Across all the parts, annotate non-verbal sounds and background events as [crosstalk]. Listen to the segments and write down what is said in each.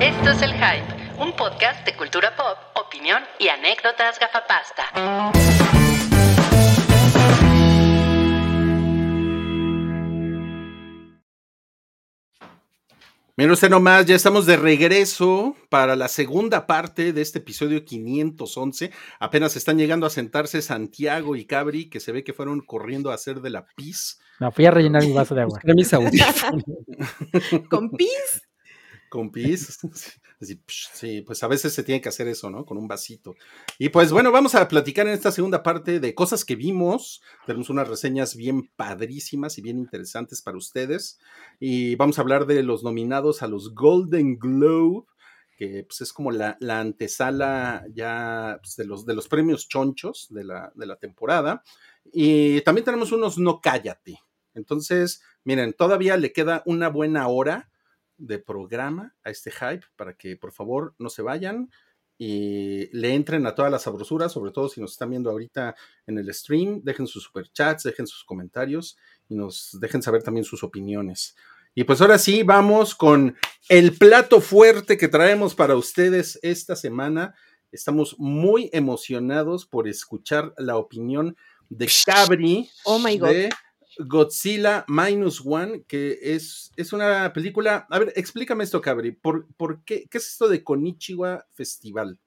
Esto es El Hype, un podcast de cultura pop, opinión y anécdotas gafapasta. Mira usted nomás, ya estamos de regreso para la segunda parte de este episodio 511. Apenas están llegando a sentarse Santiago y Cabri, que se ve que fueron corriendo a hacer de la pis. No, fui a rellenar mi vaso de agua. mis audífonos. [laughs] ¿Con pis? Con pis. [laughs] Sí, pues a veces se tiene que hacer eso, ¿no? Con un vasito. Y pues bueno, vamos a platicar en esta segunda parte de cosas que vimos. Tenemos unas reseñas bien padrísimas y bien interesantes para ustedes. Y vamos a hablar de los nominados a los Golden Globe, que pues es como la, la antesala ya pues, de, los, de los premios chonchos de la, de la temporada. Y también tenemos unos no cállate. Entonces, miren, todavía le queda una buena hora de programa a este hype para que por favor no se vayan y le entren a todas las sabrosuras, sobre todo si nos están viendo ahorita en el stream, dejen sus superchats, dejen sus comentarios y nos dejen saber también sus opiniones. Y pues ahora sí, vamos con el plato fuerte que traemos para ustedes esta semana. Estamos muy emocionados por escuchar la opinión de Cabri Oh my God. de Godzilla Minus One, que es, es una película. A ver, explícame esto, Cabri. ¿Por, por qué, qué es esto de Konichiwa Festival?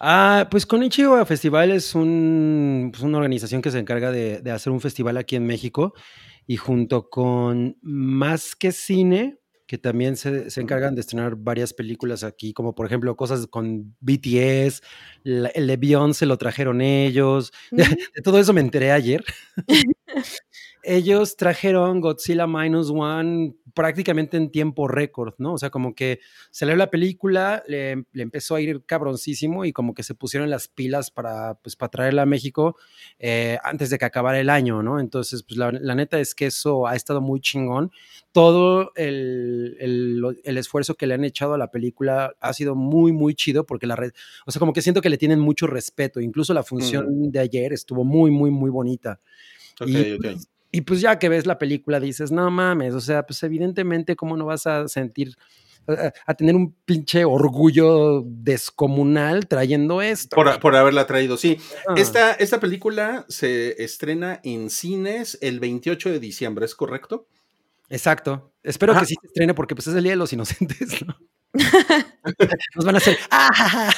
Ah, pues Konichiwa Festival es un, pues una organización que se encarga de, de hacer un festival aquí en México y junto con Más que Cine, que también se, se encargan de estrenar varias películas aquí, como por ejemplo cosas con BTS, la- el de Beyoncé lo trajeron ellos, [laughs] de todo eso me enteré ayer. [laughs] ellos trajeron Godzilla Minus One prácticamente en tiempo récord, ¿no? O sea, como que salió la película, le, le empezó a ir cabroncísimo y como que se pusieron las pilas para, pues, para traerla a México eh, antes de que acabara el año, ¿no? Entonces, pues la, la neta es que eso ha estado muy chingón. Todo el, el, esfuerzo que le han echado a la película ha sido muy, muy chido porque la red, o sea, como que siento que le tienen mucho respeto. Incluso la función de ayer estuvo muy, muy, muy bonita. Y, pues, y pues ya que ves la película dices, no mames, o sea, pues evidentemente cómo no vas a sentir, a, a tener un pinche orgullo descomunal trayendo esto. Por, por haberla traído, sí. Ah. Esta, esta película se estrena en cines el 28 de diciembre, ¿es correcto? Exacto. Espero Ajá. que sí se estrene porque pues es el Día de los Inocentes, ¿no? [laughs] Nos van a hacer, ¡ah!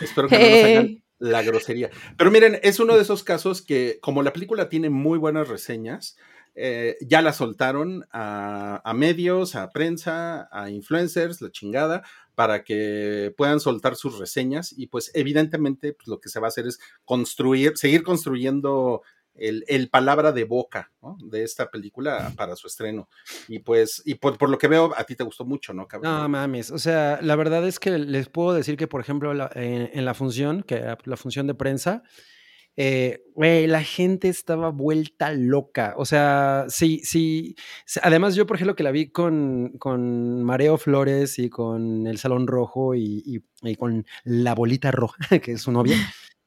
Espero que no nos hagan. La grosería. Pero miren, es uno de esos casos que, como la película tiene muy buenas reseñas, eh, ya la soltaron a, medios, a prensa, a influencers, la chingada, para que puedan soltar sus reseñas. Y pues, evidentemente, pues, lo que se va a hacer es construir, seguir construyendo el, el palabra de boca de esta película para su estreno. Y pues, y por, por lo que veo, a ti te gustó mucho, ¿no, cabrón? No mames, o sea, la verdad es que les puedo decir que, por ejemplo, la- en, la función, que la función de prensa, eh, la gente estaba vuelta loca. O sea, sí, sí. Además, yo, por ejemplo, que la vi con, con Mareo Flores y con El Salón Rojo y, y- y con La Bolita Roja, [laughs] que es su novia.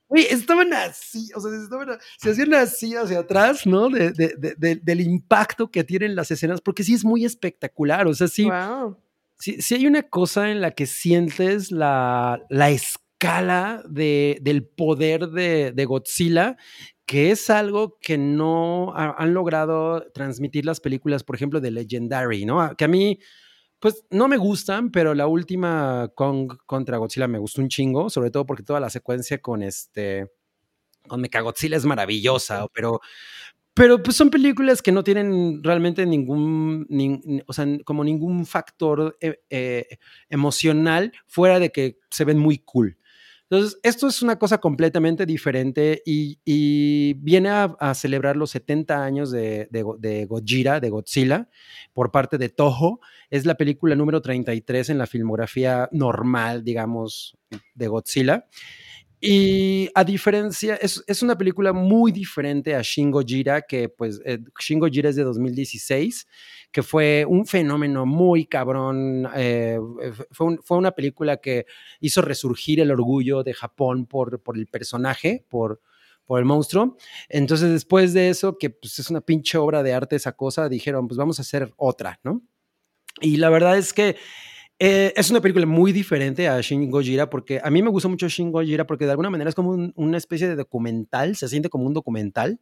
Güey, estaban así, o sea, estaban, se hacían así hacia atrás, ¿no? De- de- de- de- del impacto que tienen las escenas, porque sí es muy espectacular. O sea, sí, Wow. si, si hay una cosa en la que sientes la, la escala de, del poder de, Godzilla, que es algo que no ha- han logrado transmitir las películas, por ejemplo, de Legendary, ¿no? Que a mí, pues no me gustan, pero la última Kong contra Godzilla me gustó un chingo, sobre todo porque toda la secuencia con este, con Mechagodzilla es maravillosa, pero pero pues son películas que no tienen realmente ningún, nin- ni- o sea, como ningún factor eh, eh, emocional fuera de que se ven muy cool. Entonces, esto es una cosa completamente diferente y, y viene a, a celebrar los 70 años de, de, de de Godzilla, por parte de Toho. Es la película número 33 en la filmografía normal, digamos, de Godzilla. Y a diferencia, es, es una película muy diferente a Shin Gojira, que pues eh, Shin Gojira es de 2016, que fue un fenómeno muy cabrón. eh, fue, fue una película que hizo resurgir el orgullo de Japón por, por el personaje, por, por el monstruo. Entonces, después de eso, que pues, es una pinche obra de arte esa cosa, dijeron, pues vamos a hacer otra, ¿no? Y la verdad es que Eh, es una película muy diferente a Shin Gojira porque a mí me gusta mucho Shin Gojira porque de alguna manera es como un- una especie de documental, se siente como un documental.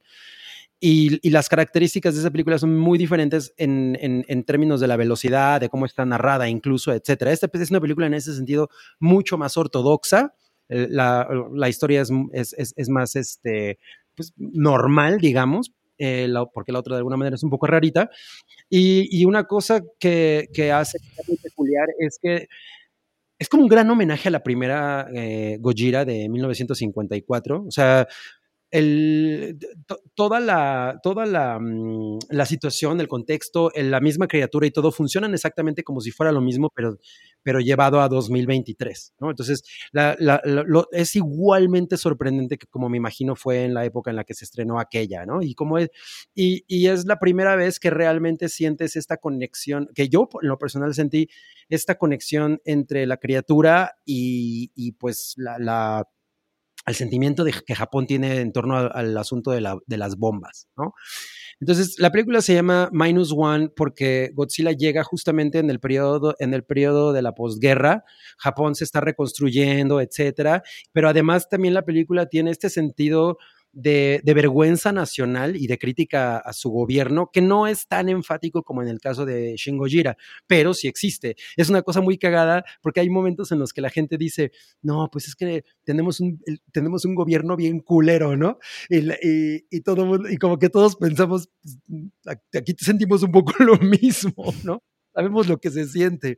Y, y las características de esa película son muy diferentes en, en- en términos de la velocidad, de cómo está narrada, incluso, etcétera. Esta es una película en ese sentido mucho más ortodoxa. Eh, La, la historia es, es, es- es más este, pues, normal, digamos, eh, la- porque la otra de alguna manera es un poco rarita. Y, y una cosa que, que hace muy peculiar es que es como un gran homenaje a la primera eh, Gojira de 1954. O sea, el, to- toda la, toda la, mm, la situación, el contexto, el- la misma criatura y todo funcionan exactamente como si fuera lo mismo, pero, pero llevado a 2023, ¿no? Entonces, la- es igualmente sorprendente que como me imagino fue en la época en la que se estrenó aquella, ¿no? Y, como es, y, y es la primera vez que realmente sientes esta conexión, que yo en lo personal sentí esta conexión entre la criatura y, y pues la al sentimiento de que Japón tiene en torno al, asunto de las bombas, ¿no? Entonces, la película se llama Minus One porque Godzilla llega justamente en el periodo, en el periodo de la posguerra. Japón se está reconstruyendo, etcétera. Pero además también la película tiene este sentido de, de vergüenza nacional y de crítica a su gobierno, que no es tan enfático como en el caso de Shin Gojira, pero sí existe. Es una cosa muy cagada porque hay momentos en los que la gente dice, no, pues es que tenemos un, tenemos un gobierno bien culero, ¿no? Y, y, y todo y como que todos pensamos, pues, a- aquí sentimos un poco [laughs] lo mismo, ¿no? Sabemos lo que se siente.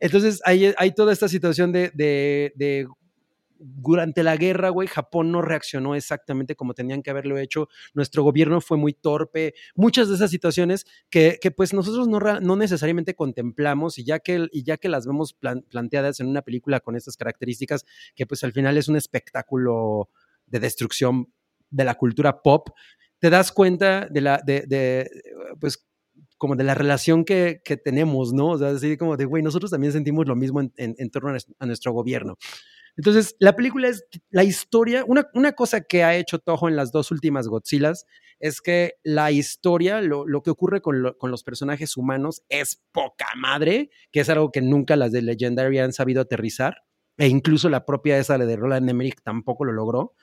Entonces hay, hay toda esta situación de, de, de durante la guerra, güey, Japón no reaccionó exactamente como tenían que haberlo hecho. Nuestro gobierno fue muy torpe. Muchas de esas situaciones que, que pues nosotros no, no necesariamente contemplamos y ya que, y ya que las vemos plan- planteadas en una película con estas características, que pues al final es un espectáculo de destrucción de la cultura pop, te das cuenta de la, de, de, pues como de la relación que, que tenemos, ¿no? O sea, así como de, güey, nosotros también sentimos lo mismo en, en, en torno a nuestro gobierno. Entonces, la película es la historia. Una, una cosa que ha hecho Toho en las dos últimas Godzillas es que la historia, lo, lo que ocurre con, con los personajes humanos es poca madre, que es algo que nunca las de Legendary han sabido aterrizar. E incluso la propia esa de Roland Emmerich tampoco lo logró.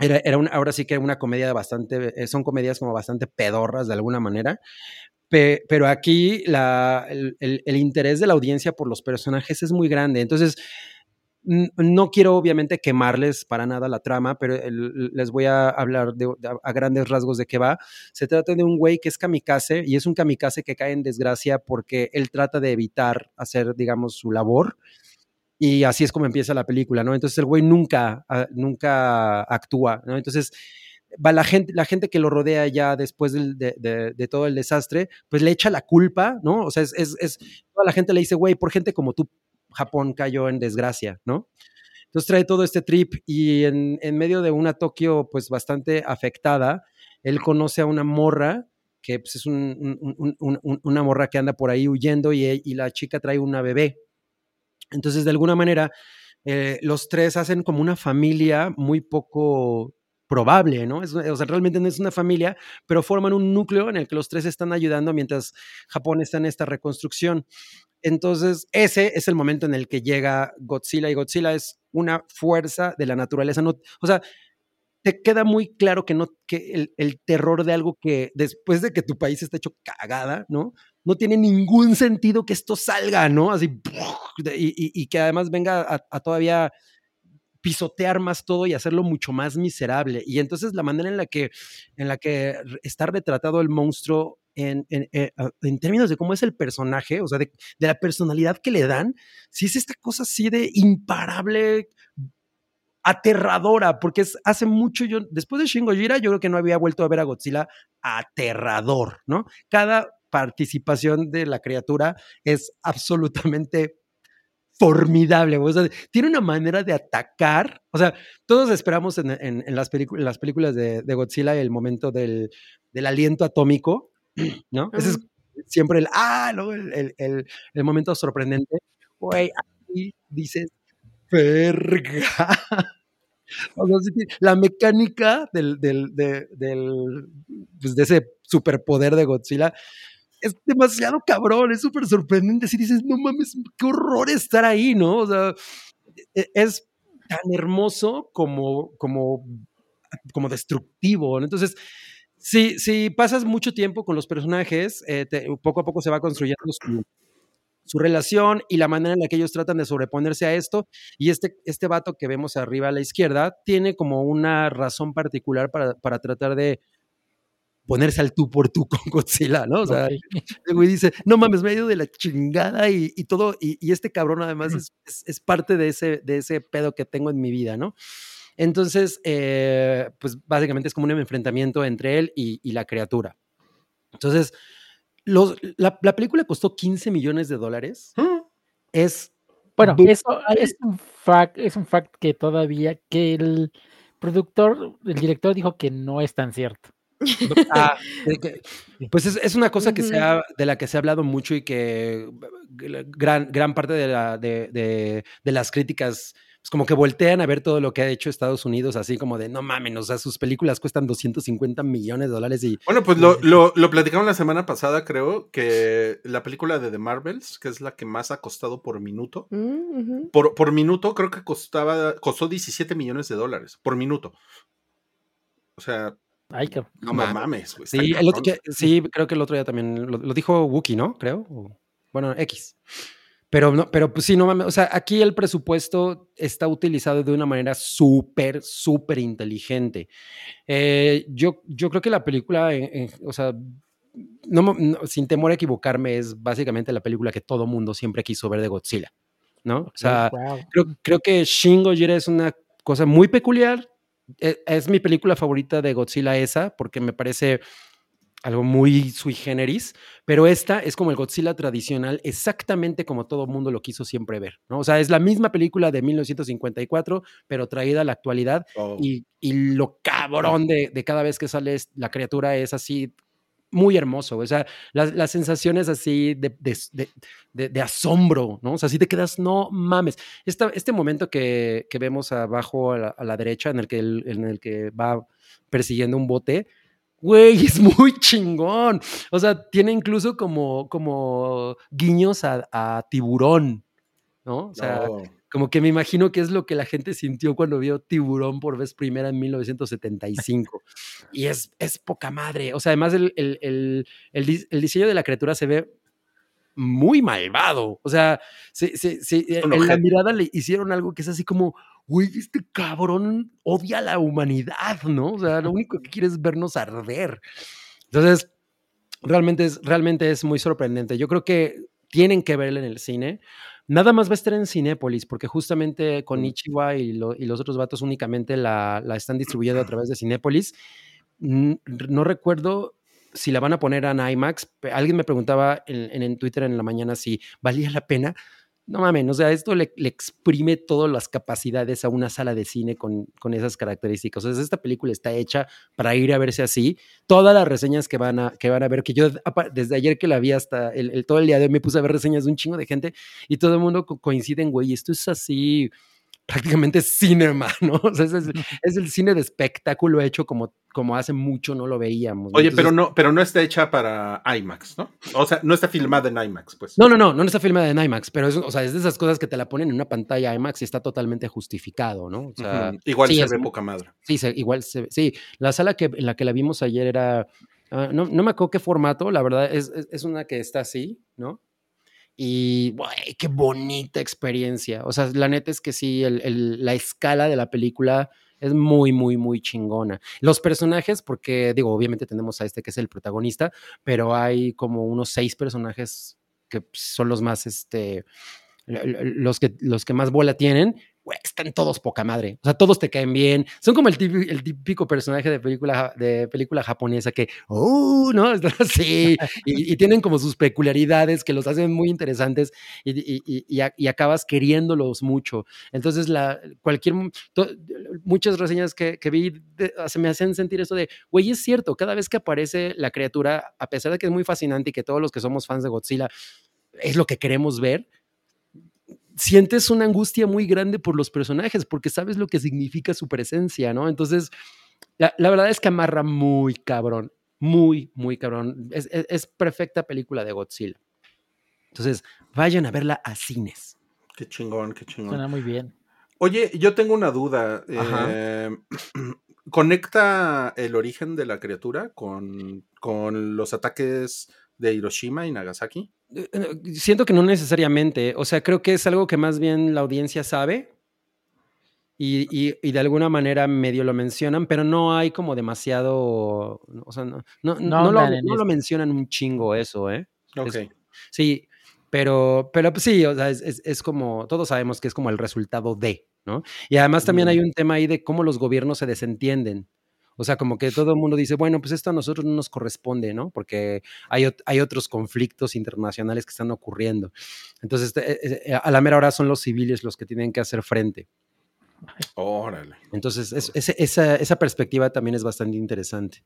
Era, era una, ahora sí que era una comedia bastante, eh, son comedias como bastante pedorras de alguna manera. Pe- pero aquí la, el, el- interés de la audiencia por los personajes es muy grande. Entonces, no quiero obviamente quemarles para nada la trama, pero les voy a hablar de, a grandes rasgos de qué va. Se trata de un güey que es kamikaze y es un kamikaze que cae en desgracia porque él trata de evitar hacer, digamos, su labor. Y así es como empieza la película, ¿no? Entonces el güey nunca, ah, nunca actúa, ¿no? Entonces va la gente, la gente que lo rodea ya después de todo el desastre, pues le echa la culpa, ¿no? O sea, es, es- es- toda la gente le dice, güey, por gente como tú, Japón cayó en desgracia, ¿no? Entonces trae todo este trip y en, medio de una Tokio pues bastante afectada, él conoce a una morra que pues, es un- un- un- un- un- una morra que anda por ahí huyendo y, y la chica trae una bebé. Entonces, de alguna manera, eh, los tres hacen como una familia muy poco probable, ¿no? Es, o sea, realmente no es una familia, pero forman un núcleo en el que los tres están ayudando mientras Japón está en esta reconstrucción. Entonces, ese es el momento en el que llega Godzilla y Godzilla es una fuerza de la naturaleza. No, o sea, te queda muy claro que no, que el, el terror de algo que después de que tu país está hecho cagada, ¿no? No tiene ningún sentido que esto salga, ¿no? Así, y, y- y que además venga a, a todavía pisotear más todo y hacerlo mucho más miserable. Y entonces la manera en la que, en la que está retratado el monstruo en, en- eh, ah, en términos de cómo es el personaje, o sea, de, de la personalidad que le dan, si es esta cosa así de imparable, aterradora, porque es, hace mucho yo, después de Shin Gojira, yo creo que no había vuelto a ver a Godzilla aterrador, ¿no? Cada participación de la criatura es absolutamente formidable, o sea, tiene una manera de atacar, o sea, todos esperamos en, en- en las, películas, en las películas de, de Godzilla el momento del, del aliento atómico, [clears throat] ¿no? Ese es siempre el, ah, luego el, el- el- el momento sorprendente, güey, aquí dices, verga. [laughs] O sea, la mecánica del, del, de, del, pues, de ese superpoder de Godzilla es demasiado cabrón, es súper sorprendente. Si dices, no mames, qué horror estar ahí, ¿no? O sea, e- es tan hermoso como, como, como destructivo. ¿no? Entonces, si, si pasas mucho tiempo con los personajes, eh, poco a poco se va construyendo su, su relación y la manera en la que ellos tratan de sobreponerse a esto. Y este, este vato que vemos arriba a la izquierda tiene como una razón particular para, para tratar de ponerse al tú por tú con [laughs] Godzilla, ¿no? O sea, Ok. el güey dice, no mames, me ha ido de la chingada y, y todo, y, y este cabrón además es, es- es parte de ese, de ese pedo que tengo en mi vida, ¿no? Entonces, eh, pues básicamente es como un enfrentamiento entre él y, y la criatura. Entonces, los, la, la película costó 15 millones de dólares. Mm. Es Bueno, Bu- eso es un fact, es un fact que todavía, que el productor, el director dijo que no es tan cierto. [laughs] Ah, pues es, es una cosa que se ha, de la que se ha hablado mucho y que gran, gran parte de, la, de, de- de las críticas pues como que voltean a ver todo lo que ha hecho Estados Unidos, así como de no mames, o sea, sus películas cuestan 250 millones de dólares y Bueno, pues lo, lo, lo platicamos la semana pasada, creo, que la película de The Marvels, que es la que más ha costado por minuto, Mm, por, por minuto creo que costaba, costó 17 millones de dólares por minuto. O sea, Ay, cabrón. no, mames. mames, güey. Sí, el otro, sí, creo que el otro día también lo, lo dijo Wookie, ¿no? Creo. o- bueno, X. Pero no, pero pues sí, no mames. O sea, aquí el presupuesto está utilizado de una manera súper, súper inteligente. Eh, yo, yo creo que la película, en- en- o sea, no, no, sin temor a equivocarme, es básicamente la película que todo mundo siempre quiso ver de Godzilla, ¿no? O sea, Wow. creo, creo que Shin Gojira es una cosa muy peculiar. E- Es, mi película favorita de Godzilla esa, porque me parece algo muy sui generis, pero esta es como el Godzilla tradicional, exactamente como todo mundo lo quiso siempre ver, ¿no? O sea, es la misma película de 1954, pero traída a la actualidad Oh. y, y lo cabrón de, de cada vez que sale la criatura es así muy hermoso, o sea, las, las sensaciones así de, de- asombro, ¿no? O sea, así te quedas, no mames. Esta- este momento que, que vemos abajo a la, derecha, en el, que en el que va persiguiendo un bote, güey, [laughs] es muy chingón. O sea, tiene incluso como, como guiños a, a tiburón, ¿no? O sea, No. Como que me imagino que es lo que la gente sintió cuando vio Tiburón por vez primera en 1975. y es, es poca madre. O sea, además el, el- el- el dis- el diseño de la criatura se ve muy malvado. O sea, sí, sí, Un en la mirada le hicieron algo que es así como, güey, este cabrón odia a la humanidad, ¿no? O sea, lo único que quiere es vernos arder. Entonces, realmente es, realmente es muy sorprendente. Yo creo que tienen que verla en el cine. Nada más va a estar en Cinépolis, porque justamente con. Ichiwa y, lo- y los otros vatos únicamente la, la están distribuyendo a través de Cinépolis. No recuerdo si la van a poner en IMAX. Alguien me preguntaba en, en- en Twitter en la mañana si valía la pena. No mames, o sea, esto le, le exprime todas las capacidades a una sala de cine con, con esas características. O sea, esta película está hecha para ir a verse así. Todas las reseñas que van a, que van a ver, que yo desde ayer que la vi hasta el, todo el día de hoy me puse a ver reseñas de un chingo de gente y todo el mundo co- coincide en, güey, esto es así prácticamente cinema, [laughs] ¿no? O sea, es, el- es el cine de espectáculo hecho como, como hace mucho no lo veíamos. ¿no? Oye, pero no, pero no está hecha para IMAX, ¿no? O sea, no está filmada en IMAX, pues. No, no, no, no está filmada en IMAX, pero es, o sea, es de esas cosas que te la ponen en una pantalla IMAX y está totalmente justificado, ¿no? O sea. Igual sí, se es ve poca madre. Sí, se- igual se ve- Sí, la sala que, en la que la vimos ayer era. ah, no, no me acuerdo qué formato, la verdad, es, es, es una que está así, ¿no? Y, qué bonita experiencia. O sea, la neta es que sí, el- la escala de la película es muy, muy, muy chingona. Los personajes, porque, digo, obviamente tenemos a este que es el protagonista, pero hay como unos seis personajes que son los más, este, los que, los que más bola tienen, güey, están todos poca madre. O sea, todos te caen bien. Son como el típico, el típico personaje de película, de película japonesa que, oh, ¿no? [laughs] Así. Y, y tienen como sus peculiaridades que los hacen muy interesantes y, y- y acabas queriéndolos mucho. Entonces, la, cualquier, to- muchas reseñas que, que vi de- se me hacen sentir eso de, güey, es cierto, cada vez que aparece la criatura, a pesar de que es muy fascinante y que todos los que somos fans de Godzilla es lo que queremos ver, sientes una angustia muy grande por los personajes porque sabes lo que significa su presencia, ¿no? Entonces, la, la verdad es que amarra muy cabrón. Muy, muy cabrón. Es, es- es perfecta película de Godzilla. Entonces, vayan a verla a cines. Qué chingón, qué chingón. Suena muy bien. Oye, yo tengo una duda. Eh, [clears throat] ¿Conecta el origen de la criatura con, con los ataques de Hiroshima y Nagasaki? Eh, eh, Siento que no necesariamente. O sea, creo que es algo que más bien la audiencia sabe. Y, y- y de alguna manera medio lo mencionan, pero no hay como demasiado. O sea, no, no, No no lo, eso. mencionan un chingo eso, ¿eh? Ok. Es- Sí, pero, pero pues sí, o sea, es, es- es como, todos sabemos que es como el resultado de, ¿no? Y además también Mm. hay un tema ahí de cómo los gobiernos se desentienden. O sea, como que todo el mundo dice, bueno, pues esto a nosotros no nos corresponde, ¿no? Porque hay, hay otros conflictos internacionales que están ocurriendo. Entonces, eh, eh, a la mera hora son los civiles los que tienen que hacer frente. Órale. Entonces, es- esa, esa perspectiva también es bastante interesante.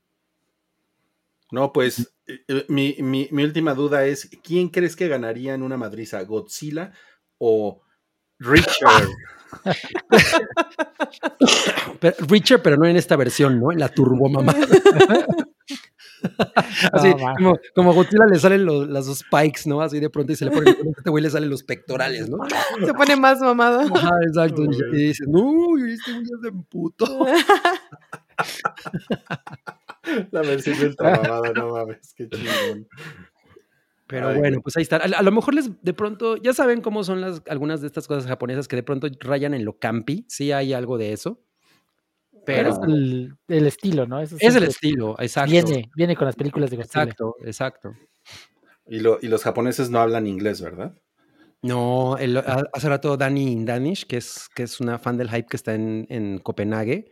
No, pues eh, eh, mi, mi- mi última duda es: ¿quién crees que ganaría en una madriza? ¿Godzilla o Richard? [laughs] Pero, Richard, pero no en esta versión, ¿no? En la turbomamá. [laughs] Así, No, va. como, como a Godzilla le salen los, las dos spikes, ¿no? Así de pronto y se le pone, a [laughs] este güey le salen los pectorales, ¿no? Se pone más mamado. Ajá, exacto. Y, y dice, no, este güey ya se emputó. La versión del mamada, no mames, qué chingón. Pero Ay, bueno, pues ahí está. A, a lo mejor les, de pronto, ya saben cómo son las, algunas de estas cosas japonesas que de pronto rayan en lo campi. Sí hay algo de eso. Pero Pero es el, el estilo, ¿no? Eso es el estilo, exacto. Viene, viene con las películas de Godzilla. Exacto, exacto. Y, lo- y los japoneses no hablan inglés, ¿verdad? No, el- ha- hace rato Dani Danish, que es, que es una fan del hype que está en, en Copenhague,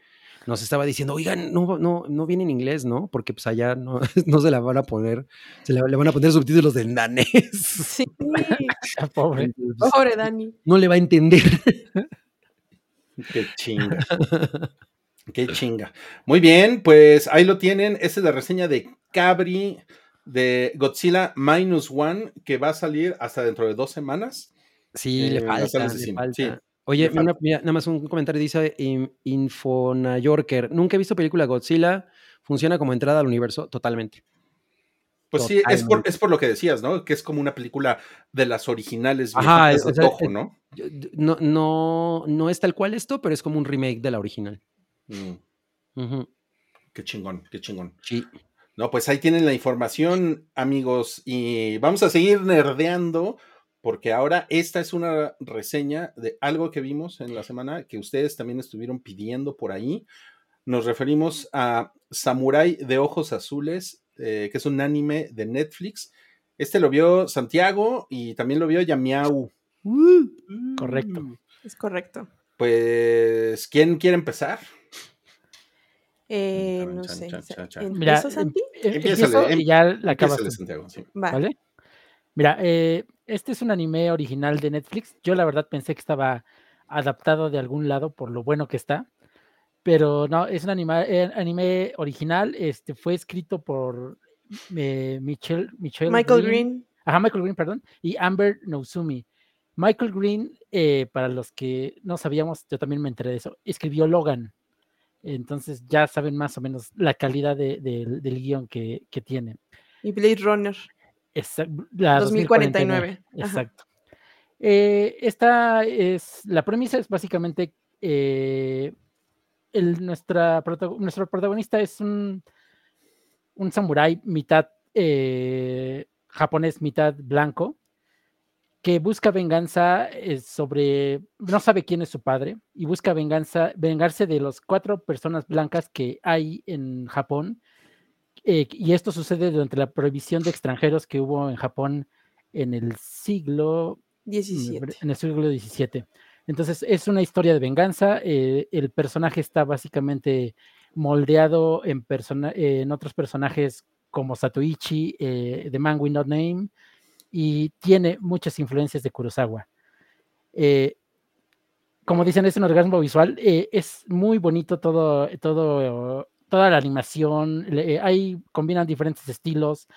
nos estaba diciendo, oigan, no, no, no viene en inglés, ¿no? Porque pues allá no, [laughs] no se la van a poner, se le, le van a poner subtítulos en danés. Sí. [laughs] Pobre. Entonces, Pobre Dani. no le va a entender. Qué chinga. Qué chinga. Muy bien, pues ahí lo tienen. Esta es la reseña de Cabri de Godzilla Minus One, que va a salir hasta dentro de dos semanas. Sí, le las falta, de le falta. sí, Oye, mira, nada más un comentario dice in- Infonayorker. Nunca he visto película Godzilla. Funciona como entrada al universo totalmente. Pues sí, es por, es lo que decías, ¿no? Que es como una película de las originales Ajá, viejitas de Toho, es- ¿no? No, no, no es tal cual esto, pero es como un remake de la original. Mm, qué chingón, qué chingón. Sí. No, pues ahí tienen la información, amigos, y vamos a seguir nerdeando, porque ahora esta es una reseña de algo que vimos en la semana que ustedes también estuvieron pidiendo por ahí. Nos referimos a Samurai de Ojos Azules, eh, que es un anime de Netflix. Este lo vio Santiago y también lo vio Yamiau. Correcto. Es correcto. Pues, ¿quién quiere empezar? Eh, no chan, sé. chan, chan, chan. Mira, em- y ya la acabas Santiago, sí. Va. ¿vale? Mira, eh, este es un anime original de Netflix. Yo la verdad pensé que estaba adaptado de algún lado por lo bueno que está, pero no, es un anima- eh, anime original. Este fue escrito por eh, Michelle, Michelle Michael Green. Ajá, Michael Green, perdón, y Amber Nouzumi. Michael Green, eh, para los que no sabíamos, yo también me enteré de eso, escribió Logan. Entonces ya saben más o menos la calidad de- del- del guion que, que tiene. Y Blade Runner. Esa- la 2049, ajá. Exacto. Eh, esta es, la premisa es básicamente, eh, el, nuestra, nuestro protagonista es un, un samurái mitad eh, japonés, mitad blanco, que busca venganza sobre, no sabe quién es su padre, y busca venganza, vengarse de las cuatro personas blancas que hay en Japón. Eh, y esto sucede durante la prohibición de extranjeros que hubo en Japón en el siglo 17. en el siglo XVII. Entonces es una historia de venganza. eh, el personaje está básicamente moldeado en, persona- en otros personajes como Satoichi, eh, The Man With No Name, y tiene muchas influencias de Kurosawa. Eh, como dicen, es un orgasmo visual. es muy bonito todo, todo, toda la animación. le- eh, ahí combinan diferentes estilos.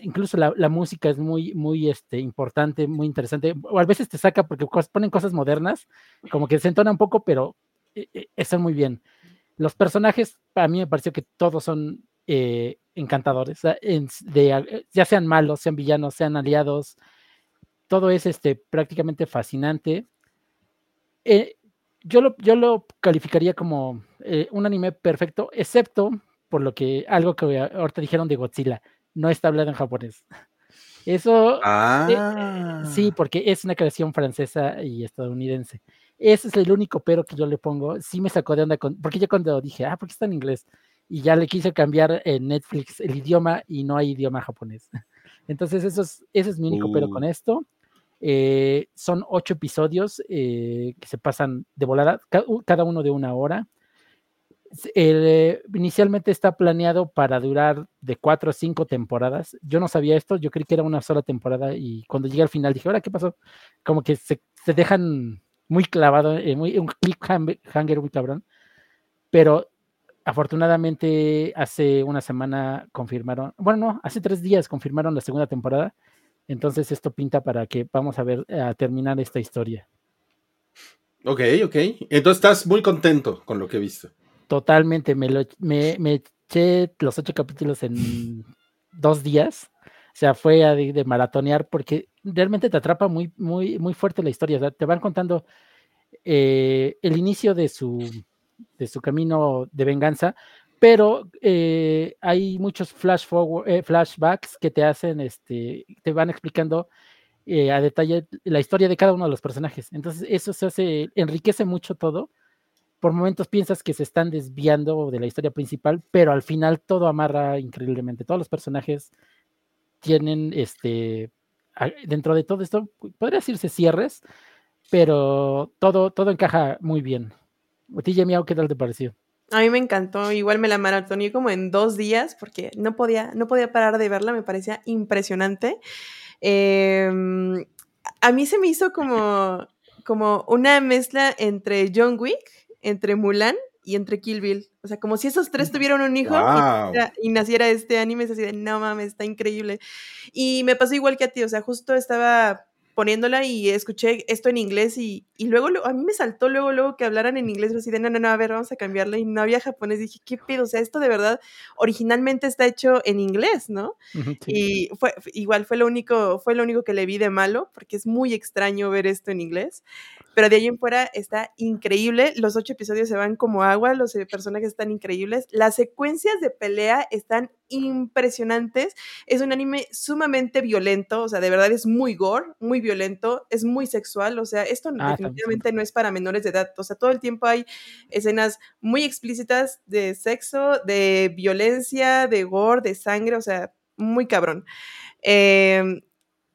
Incluso la, música es muy, muy este, importante, muy interesante. O a veces te saca porque cos- ponen cosas modernas, como que se entona un poco, pero eh, eh, están muy bien. Los personajes, a mí me pareció que todos son eh, encantadores, ya sean malos, sean villanos, sean aliados, todo es este, prácticamente fascinante. Eh, yo, lo, yo lo calificaría como eh, un anime perfecto, excepto por lo que algo que ahorita dijeron de Godzilla, no está hablado en japonés. [laughs] Eso, sí, Ah. porque es una creación francesa y estadounidense. Ese es el único pero que yo le pongo. Sí me sacó de onda, con, porque yo cuando dije, ah, ¿por qué está en inglés? Y ya le quise cambiar en Netflix el idioma y no hay idioma japonés. [laughs] Entonces, eso es, ese es mi único pero con Uh. esto. Eh, son ocho episodios eh, que se pasan de volada, cada uno de una hora. Eh, inicialmente está planeado para durar de cuatro a cinco temporadas. Yo no sabía esto, yo creí que era una sola temporada y cuando llegué al final dije, ahora, ¿qué pasó? Como que se, se dejan muy clavado, eh, muy, un cliffhanger muy cabrón. Pero afortunadamente hace una semana confirmaron, bueno, no, hace tres días confirmaron la segunda temporada. Entonces esto pinta para que vamos a ver a terminar esta historia. Ok, ok. Entonces estás muy contento con lo que he visto. Totalmente, me, lo, me, me eché los ocho capítulos en [laughs] dos días. O sea, fue de, de maratonear porque realmente te atrapa muy, muy, muy fuerte la historia. O sea, te van contando eh, el inicio de su, de su camino de venganza, pero eh, hay muchos flash forward, eh, flashbacks que te hacen, este, te van explicando eh, a detalle la historia de cada uno de los personajes. Entonces, eso se hace, enriquece mucho todo. Por momentos piensas que se están desviando de la historia principal, pero al final todo amarra increíblemente. Todos los personajes tienen, este, dentro de todo esto, podría decirse cierres, pero todo, todo encaja muy bien. ¿A ti, Miau, qué tal te pareció? A mí me encantó, igual me la maratoneé como en dos días porque no podía, no podía parar de verla, me parecía impresionante. Em, a mí se me hizo como, como una mezcla entre John Wick, entre Mulan y entre Kill Bill. O sea, como si esos tres tuvieran un hijo y Wow. y, naciera este anime, es así de, no mames, está increíble. Y me pasó igual que a ti, o sea, justo estaba poniéndola y escuché esto en inglés y, y luego a mí me saltó luego luego que hablaran en inglés, así de, no, no, no, a ver, vamos a cambiarle y no había japonés, dije, ¿qué pedo? O sea, esto de verdad originalmente está hecho en inglés, ¿no? Sí. Y fue igual fue lo único fue lo único que le vi de malo porque es muy extraño ver esto en inglés. Pero de ahí en fuera está increíble. Los ocho episodios se van como agua, los eh, personajes están increíbles. Las secuencias de pelea están impresionantes. Es un anime sumamente violento, o sea, de verdad es muy gore, muy violento, es muy sexual. O sea, esto Ah, definitivamente no es para menores de edad. O sea, todo el tiempo hay escenas muy explícitas de sexo, de violencia, de gore, de sangre, o sea, muy cabrón. Eh,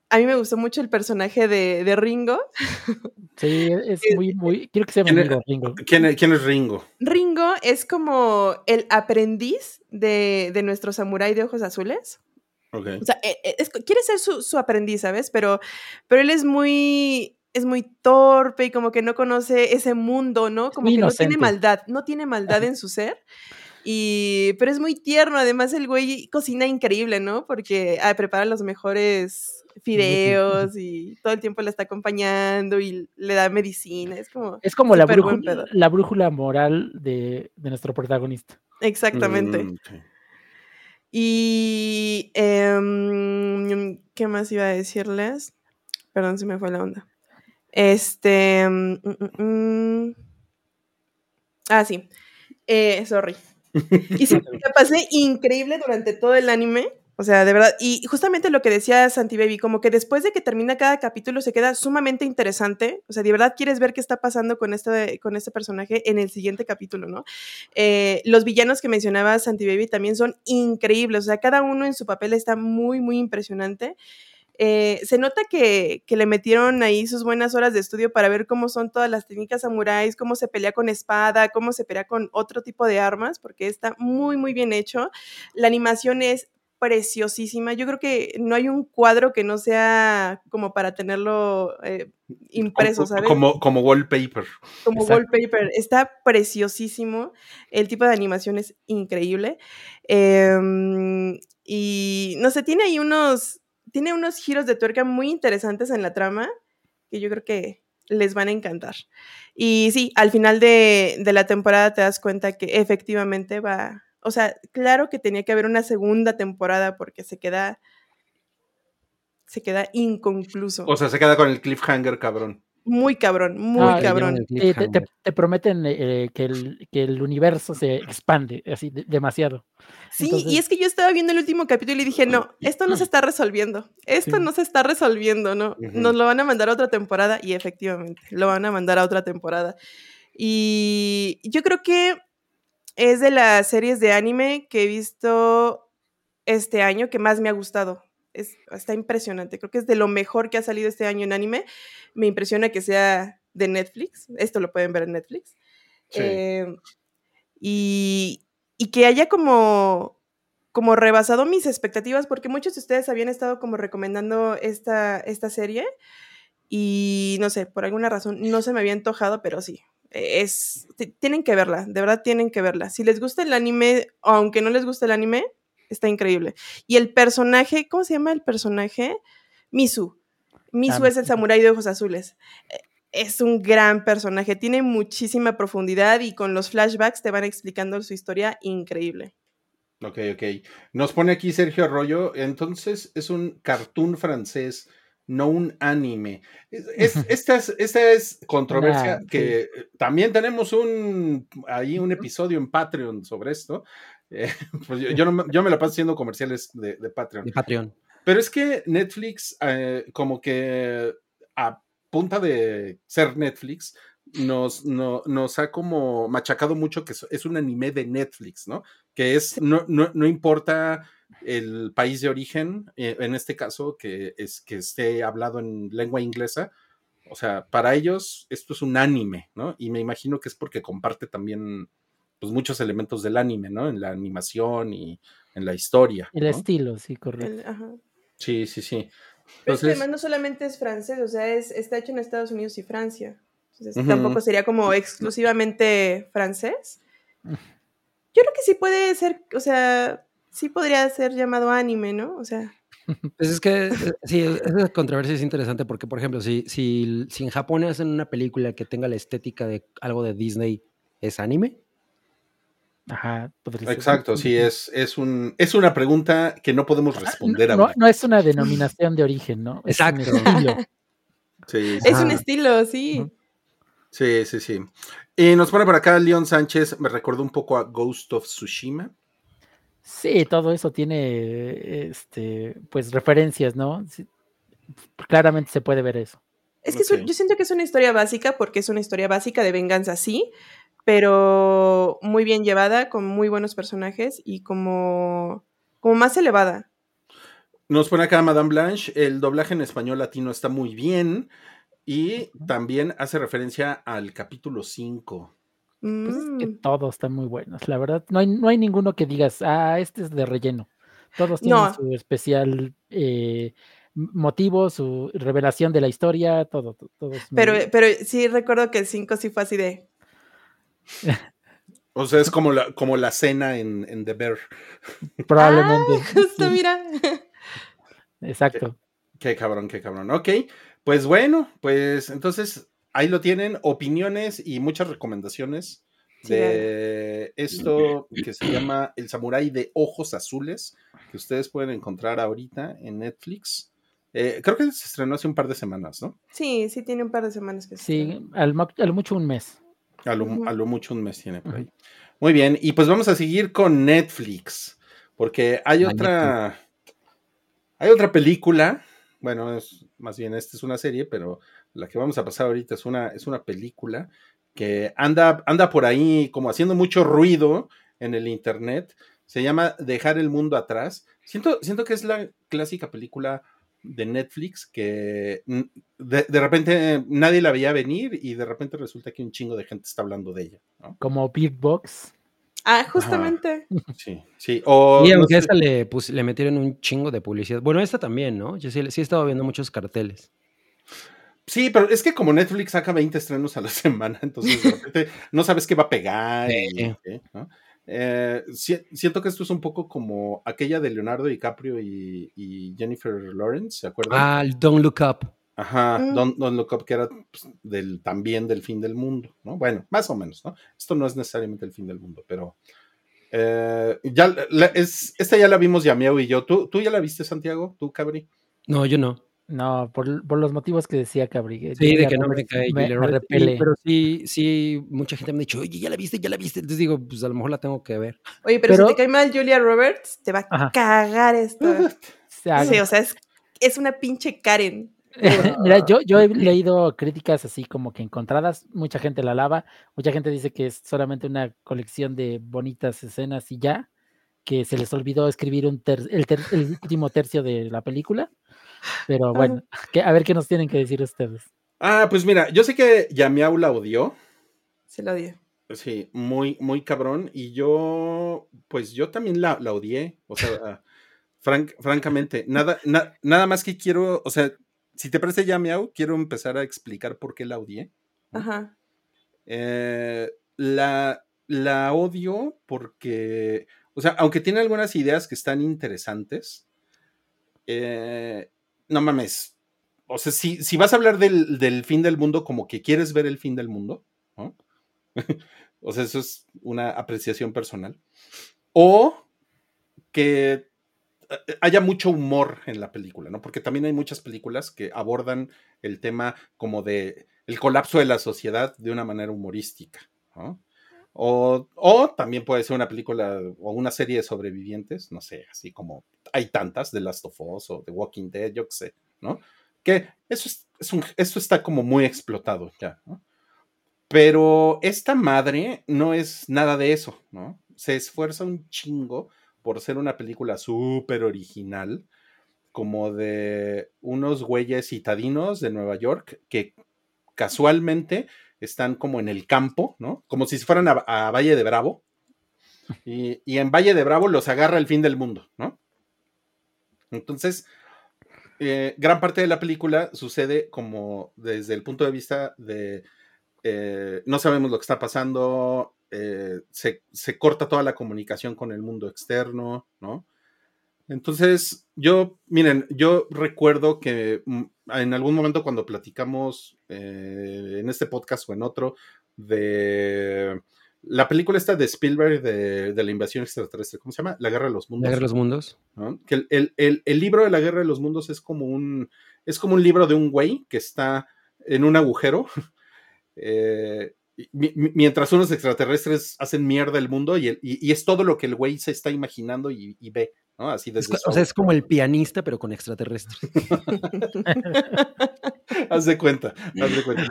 a mí me gustó mucho el personaje de, de Ringo. [laughs] Sí, es muy, muy. Quiero que sea mi ¿Quién es- amigo, Ringo. ¿Quién, es- quién es Ringo? Ringo es como el aprendiz de, de nuestro samurái de ojos azules. Ok. O sea, e- e- es- quiere ser su, su aprendiz, ¿sabes? Pero, pero él es muy, es muy torpe y como que no conoce ese mundo, ¿no? Como que no tiene maldad, no tiene maldad en su ser. Y, pero es muy tierno, además el güey cocina increíble, ¿no? Porque ah, prepara los mejores fideos y todo el tiempo le está acompañando y le da medicina, es como... Es como la brújula, la brújula moral de, de nuestro protagonista. Exactamente. Mm. Y em, ¿qué más iba a decirles? Perdón, se me fue la onda. Este. mm, mm, mm. Ah, sí. Eh, sorry. [laughs] Y sí, la pasé increíble durante todo el anime. O sea, de verdad. Y justamente lo que decía Santi Baby, como que después de que termina cada capítulo se queda sumamente interesante. O sea, de verdad quieres ver qué está pasando con este, con este personaje en el siguiente capítulo, ¿no? Eh, los villanos que mencionaba Santi Baby también son increíbles. O sea, cada uno en su papel está muy, muy impresionante. Eh, se nota que, que, le metieron ahí sus buenas horas de estudio para ver cómo son todas las técnicas samuráis, cómo se pelea con espada, cómo se pelea con otro tipo de armas, porque está muy, muy bien hecho. La animación es preciosísima. Yo creo que no hay un cuadro que no sea como para tenerlo eh, impreso, ¿sabes? Como, como wallpaper. Como Exacto. wallpaper. Está preciosísimo. El tipo de animación es increíble. Eh, y no sé, tiene ahí unos, tiene unos giros de tuerca muy interesantes en la trama que yo creo que les van a encantar. Y sí, al final de, de la temporada te das cuenta que efectivamente va, O sea, claro que tenía que haber una segunda temporada porque se queda se queda inconcluso. O sea, se queda con el cliffhanger, cabrón. Muy cabrón, muy Ah, cabrón. el Eh, te, te- cliffhanger. te prometen eh, que, el, que el universo se expande así de- demasiado. Sí, y es que yo estaba viendo el último capítulo y dije, no, esto no se está resolviendo. Esto Sí. no se está resolviendo, ¿no? Nos lo van a mandar a otra temporada y efectivamente, lo van a mandar a otra temporada. Y yo creo que es de las series de anime que he visto este año que más me ha gustado. Es, está impresionante. Creo que es de lo mejor que ha salido este año en anime. Me impresiona que sea de Netflix. Esto lo pueden ver en Netflix. Sí. Eh, y, y que haya como, como rebasado mis expectativas, porque muchos de ustedes habían estado como recomendando esta, esta serie y no sé, por alguna razón no se me había antojado, pero sí, es, t- tienen que verla, de verdad tienen que verla. Si les gusta el anime, aunque no les guste el anime, está increíble. Y el personaje, ¿cómo se llama el personaje? Misu. Misu Ah, es el Misu. samurái de ojos azules. Eh, Es un gran personaje, tiene muchísima profundidad y con los flashbacks te van explicando su historia increíble. Ok, ok. Nos pone aquí Sergio Arroyo. Entonces es un cartoon francés, no un anime. Es, es- [laughs] esta, es, esta es controversia Nah, que eh, también tenemos un ahí un episodio en Patreon sobre esto. [laughs] Eh, pues yo, yo no me- yo me la paso haciendo comerciales de, de Patreon. De Patreon. Pero es que Netflix, eh, como que a punta de ser Netflix, nos, no- nos ha como machacado mucho que es, es un anime de Netflix, ¿no? Que es, no, no, no importa el país de origen, eh, en este caso, que, es, que esté hablado en lengua inglesa. O sea, para ellos esto es un anime, ¿no? Y me imagino que es porque comparte también pues, muchos elementos del anime, ¿no? En la animación y en la historia. El ¿no? estilo, sí, correcto. El- ajá. Sí, sí, sí. Pero Entonces, además no solamente es francés, o sea, es, está hecho en Estados Unidos y Francia. Entonces tampoco sería como exclusivamente francés. Yo creo que sí puede ser, o sea, sí podría ser llamado anime, ¿no? O sea, [laughs] Pues es que, eh, sí, esa controversia es interesante porque, por ejemplo, si, si, si en Japón hacen una película que tenga la estética de algo de Disney, ¿es anime? Ajá, podría ser. exacto, sí, es, es, un, es una pregunta que no podemos responder Ah, No, ahorita. no es una [laughs] denominación de origen, ¿no? Es un Exacto. estilo. [laughs] Sí, sí, es un estilo, sí. Sí, sí, sí. Y nos pone por acá León Sánchez, me recordó un poco a Ghost of Tsushima. Sí, todo eso tiene, este, pues referencias, ¿no? Sí, claramente se puede ver eso. Es que yo siento que es una historia básica porque es una historia básica de venganza, sí, pero muy bien llevada, con muy buenos personajes y como, como más elevada. Nos pone acá Madame Blanche, el doblaje en español latino está muy bien y también hace referencia al capítulo 5. Pues es que Mm. todos están muy buenos, la verdad. No hay, no hay ninguno que digas, ah, este es de relleno. Todos tienen No. su especial eh, motivo, su revelación de la historia, todo, to- todo. es muy Pero, bien. pero sí recuerdo que el 5 sí fue así de, O sea, es como la, como la cena en, en The Bear. [laughs] Probablemente. justo sí, mira. Exacto. Qué cabrón, qué cabrón. Ok, pues bueno, pues entonces ahí lo tienen, opiniones y muchas recomendaciones Sí, de esto que se llama El Samurái de Ojos Azules, que ustedes pueden encontrar ahorita en Netflix. Eh, creo que se estrenó hace un par de semanas, ¿no? Sí, sí tiene un par de semanas que se Sí, estrenó. al, al mucho un mes. A lo, Ujú. a lo mucho un mes tiene por ahí. Muy bien, y pues vamos a seguir con Netflix, porque hay otra, hay otra película, bueno, es más bien esta es una serie, pero la que vamos a pasar ahorita es una, es una película que anda, anda por ahí como haciendo mucho ruido en el internet. Se llama Dejar el mundo atrás. Siento, siento que es la clásica película de Netflix que mm, de, de repente nadie la veía venir y de repente resulta que un chingo de gente está hablando de ella. ¿no? Como Beatbox. Ah, justamente. Sí, sí. O, y no aunque a sé, esta le, le metieron un chingo de publicidad. Bueno, esta también, ¿no? Yo sí, sí he estado viendo muchos carteles. Sí, pero es que como Netflix saca 20 estrenos a la [laughs] semana, entonces de [laughs] repente no sabes qué va a pegar. y ¿no? Eh, si- siento que esto es un poco como aquella de Leonardo DiCaprio y, y Jennifer Lawrence, ¿se acuerdan? Ah, el Don't Look Up. Ajá, Mm. Don't, Don't Look Up, que era pues, del, también del fin del mundo, ¿no? Bueno, más o menos, ¿no? Esto no es necesariamente el fin del mundo, pero, Eh, ya, la- es, esta ya la vimos Yamiao y yo. ¿Tú, ¿Tú ya la viste, Santiago? ¿Tú, Cabri? No, yo no. No, por, por los motivos que decía Cabri. que Sí, de que no me cae me, Julia me repele. pero sí, sí, mucha gente me ha dicho, oye, ya la viste, ya la viste. Entonces digo, pues a lo mejor la tengo que ver. Oye, pero, Pero- si te cae mal Julia Roberts, te va a Ajá. cagar esto. [laughs] O sea, Sí, o sea, es, es una pinche Karen. [laughs] Mira, yo, yo he leído críticas así como que encontradas, mucha gente la alaba, mucha gente dice que es solamente una colección de bonitas escenas y ya, que se les olvidó escribir un ter- el, ter- el último tercio de la película, pero bueno, que, a ver qué nos tienen que decir ustedes. Ah, pues mira, yo sé que Yamiao la odió. Se lo odio. Sí, muy, muy cabrón. Y yo, pues yo también la, la odié. O sea, [laughs] franc- francamente, nada, na- nada más que quiero, o sea, si te parece ya miau, quiero empezar a explicar por qué la odié. Ajá. Eh, la, la odio porque, o sea, aunque tiene algunas ideas que están interesantes, eh, no mames. O sea, si, si vas a hablar del, del fin del mundo como que quieres ver el fin del mundo, ¿no? [laughs] o sea, eso es una apreciación personal. O que eh, haya mucho humor en la película, ¿no? Porque también hay muchas películas que abordan el tema como de el colapso de la sociedad de una manera humorística, ¿no? O, o también puede ser una película o una serie de sobrevivientes, no sé, así como hay tantas, de Last of Us o The Walking Dead, yo qué sé, ¿no? Que eso, es, es un, eso está como muy explotado ya, ¿no? Pero esta madre no es nada de eso, ¿no? Se esfuerza un chingo por ser una película súper original, como de unos güeyes citadinos de Nueva York que casualmente están como en el campo, ¿no? Como si fueran a, a Valle de Bravo. Y, y, en Valle de Bravo los agarra el fin del mundo, ¿no? Entonces, eh, gran parte de la película sucede como desde el punto de vista de eh, no sabemos lo que está pasando, eh, se, se, corta toda la comunicación con el mundo externo, ¿no? Entonces, yo, miren, yo recuerdo que en algún momento cuando platicamos en este podcast o en otro de la película esta de Spielberg de, de, la invasión extraterrestre, ¿cómo se llama? La Guerra de los Mundos. La Guerra de los Mundos. ¿no? Que el, el, el, el, libro de la Guerra de los Mundos es como un, es como un libro de un güey que está en un agujero. [laughs] Eh, mientras unos extraterrestres hacen mierda el mundo y, el, y, y, es todo lo que el güey se está imaginando y, y ve, ¿no? Así desde es, o sea, es como el pianista, pero con extraterrestres. [laughs] haz de cuenta, haz de cuenta.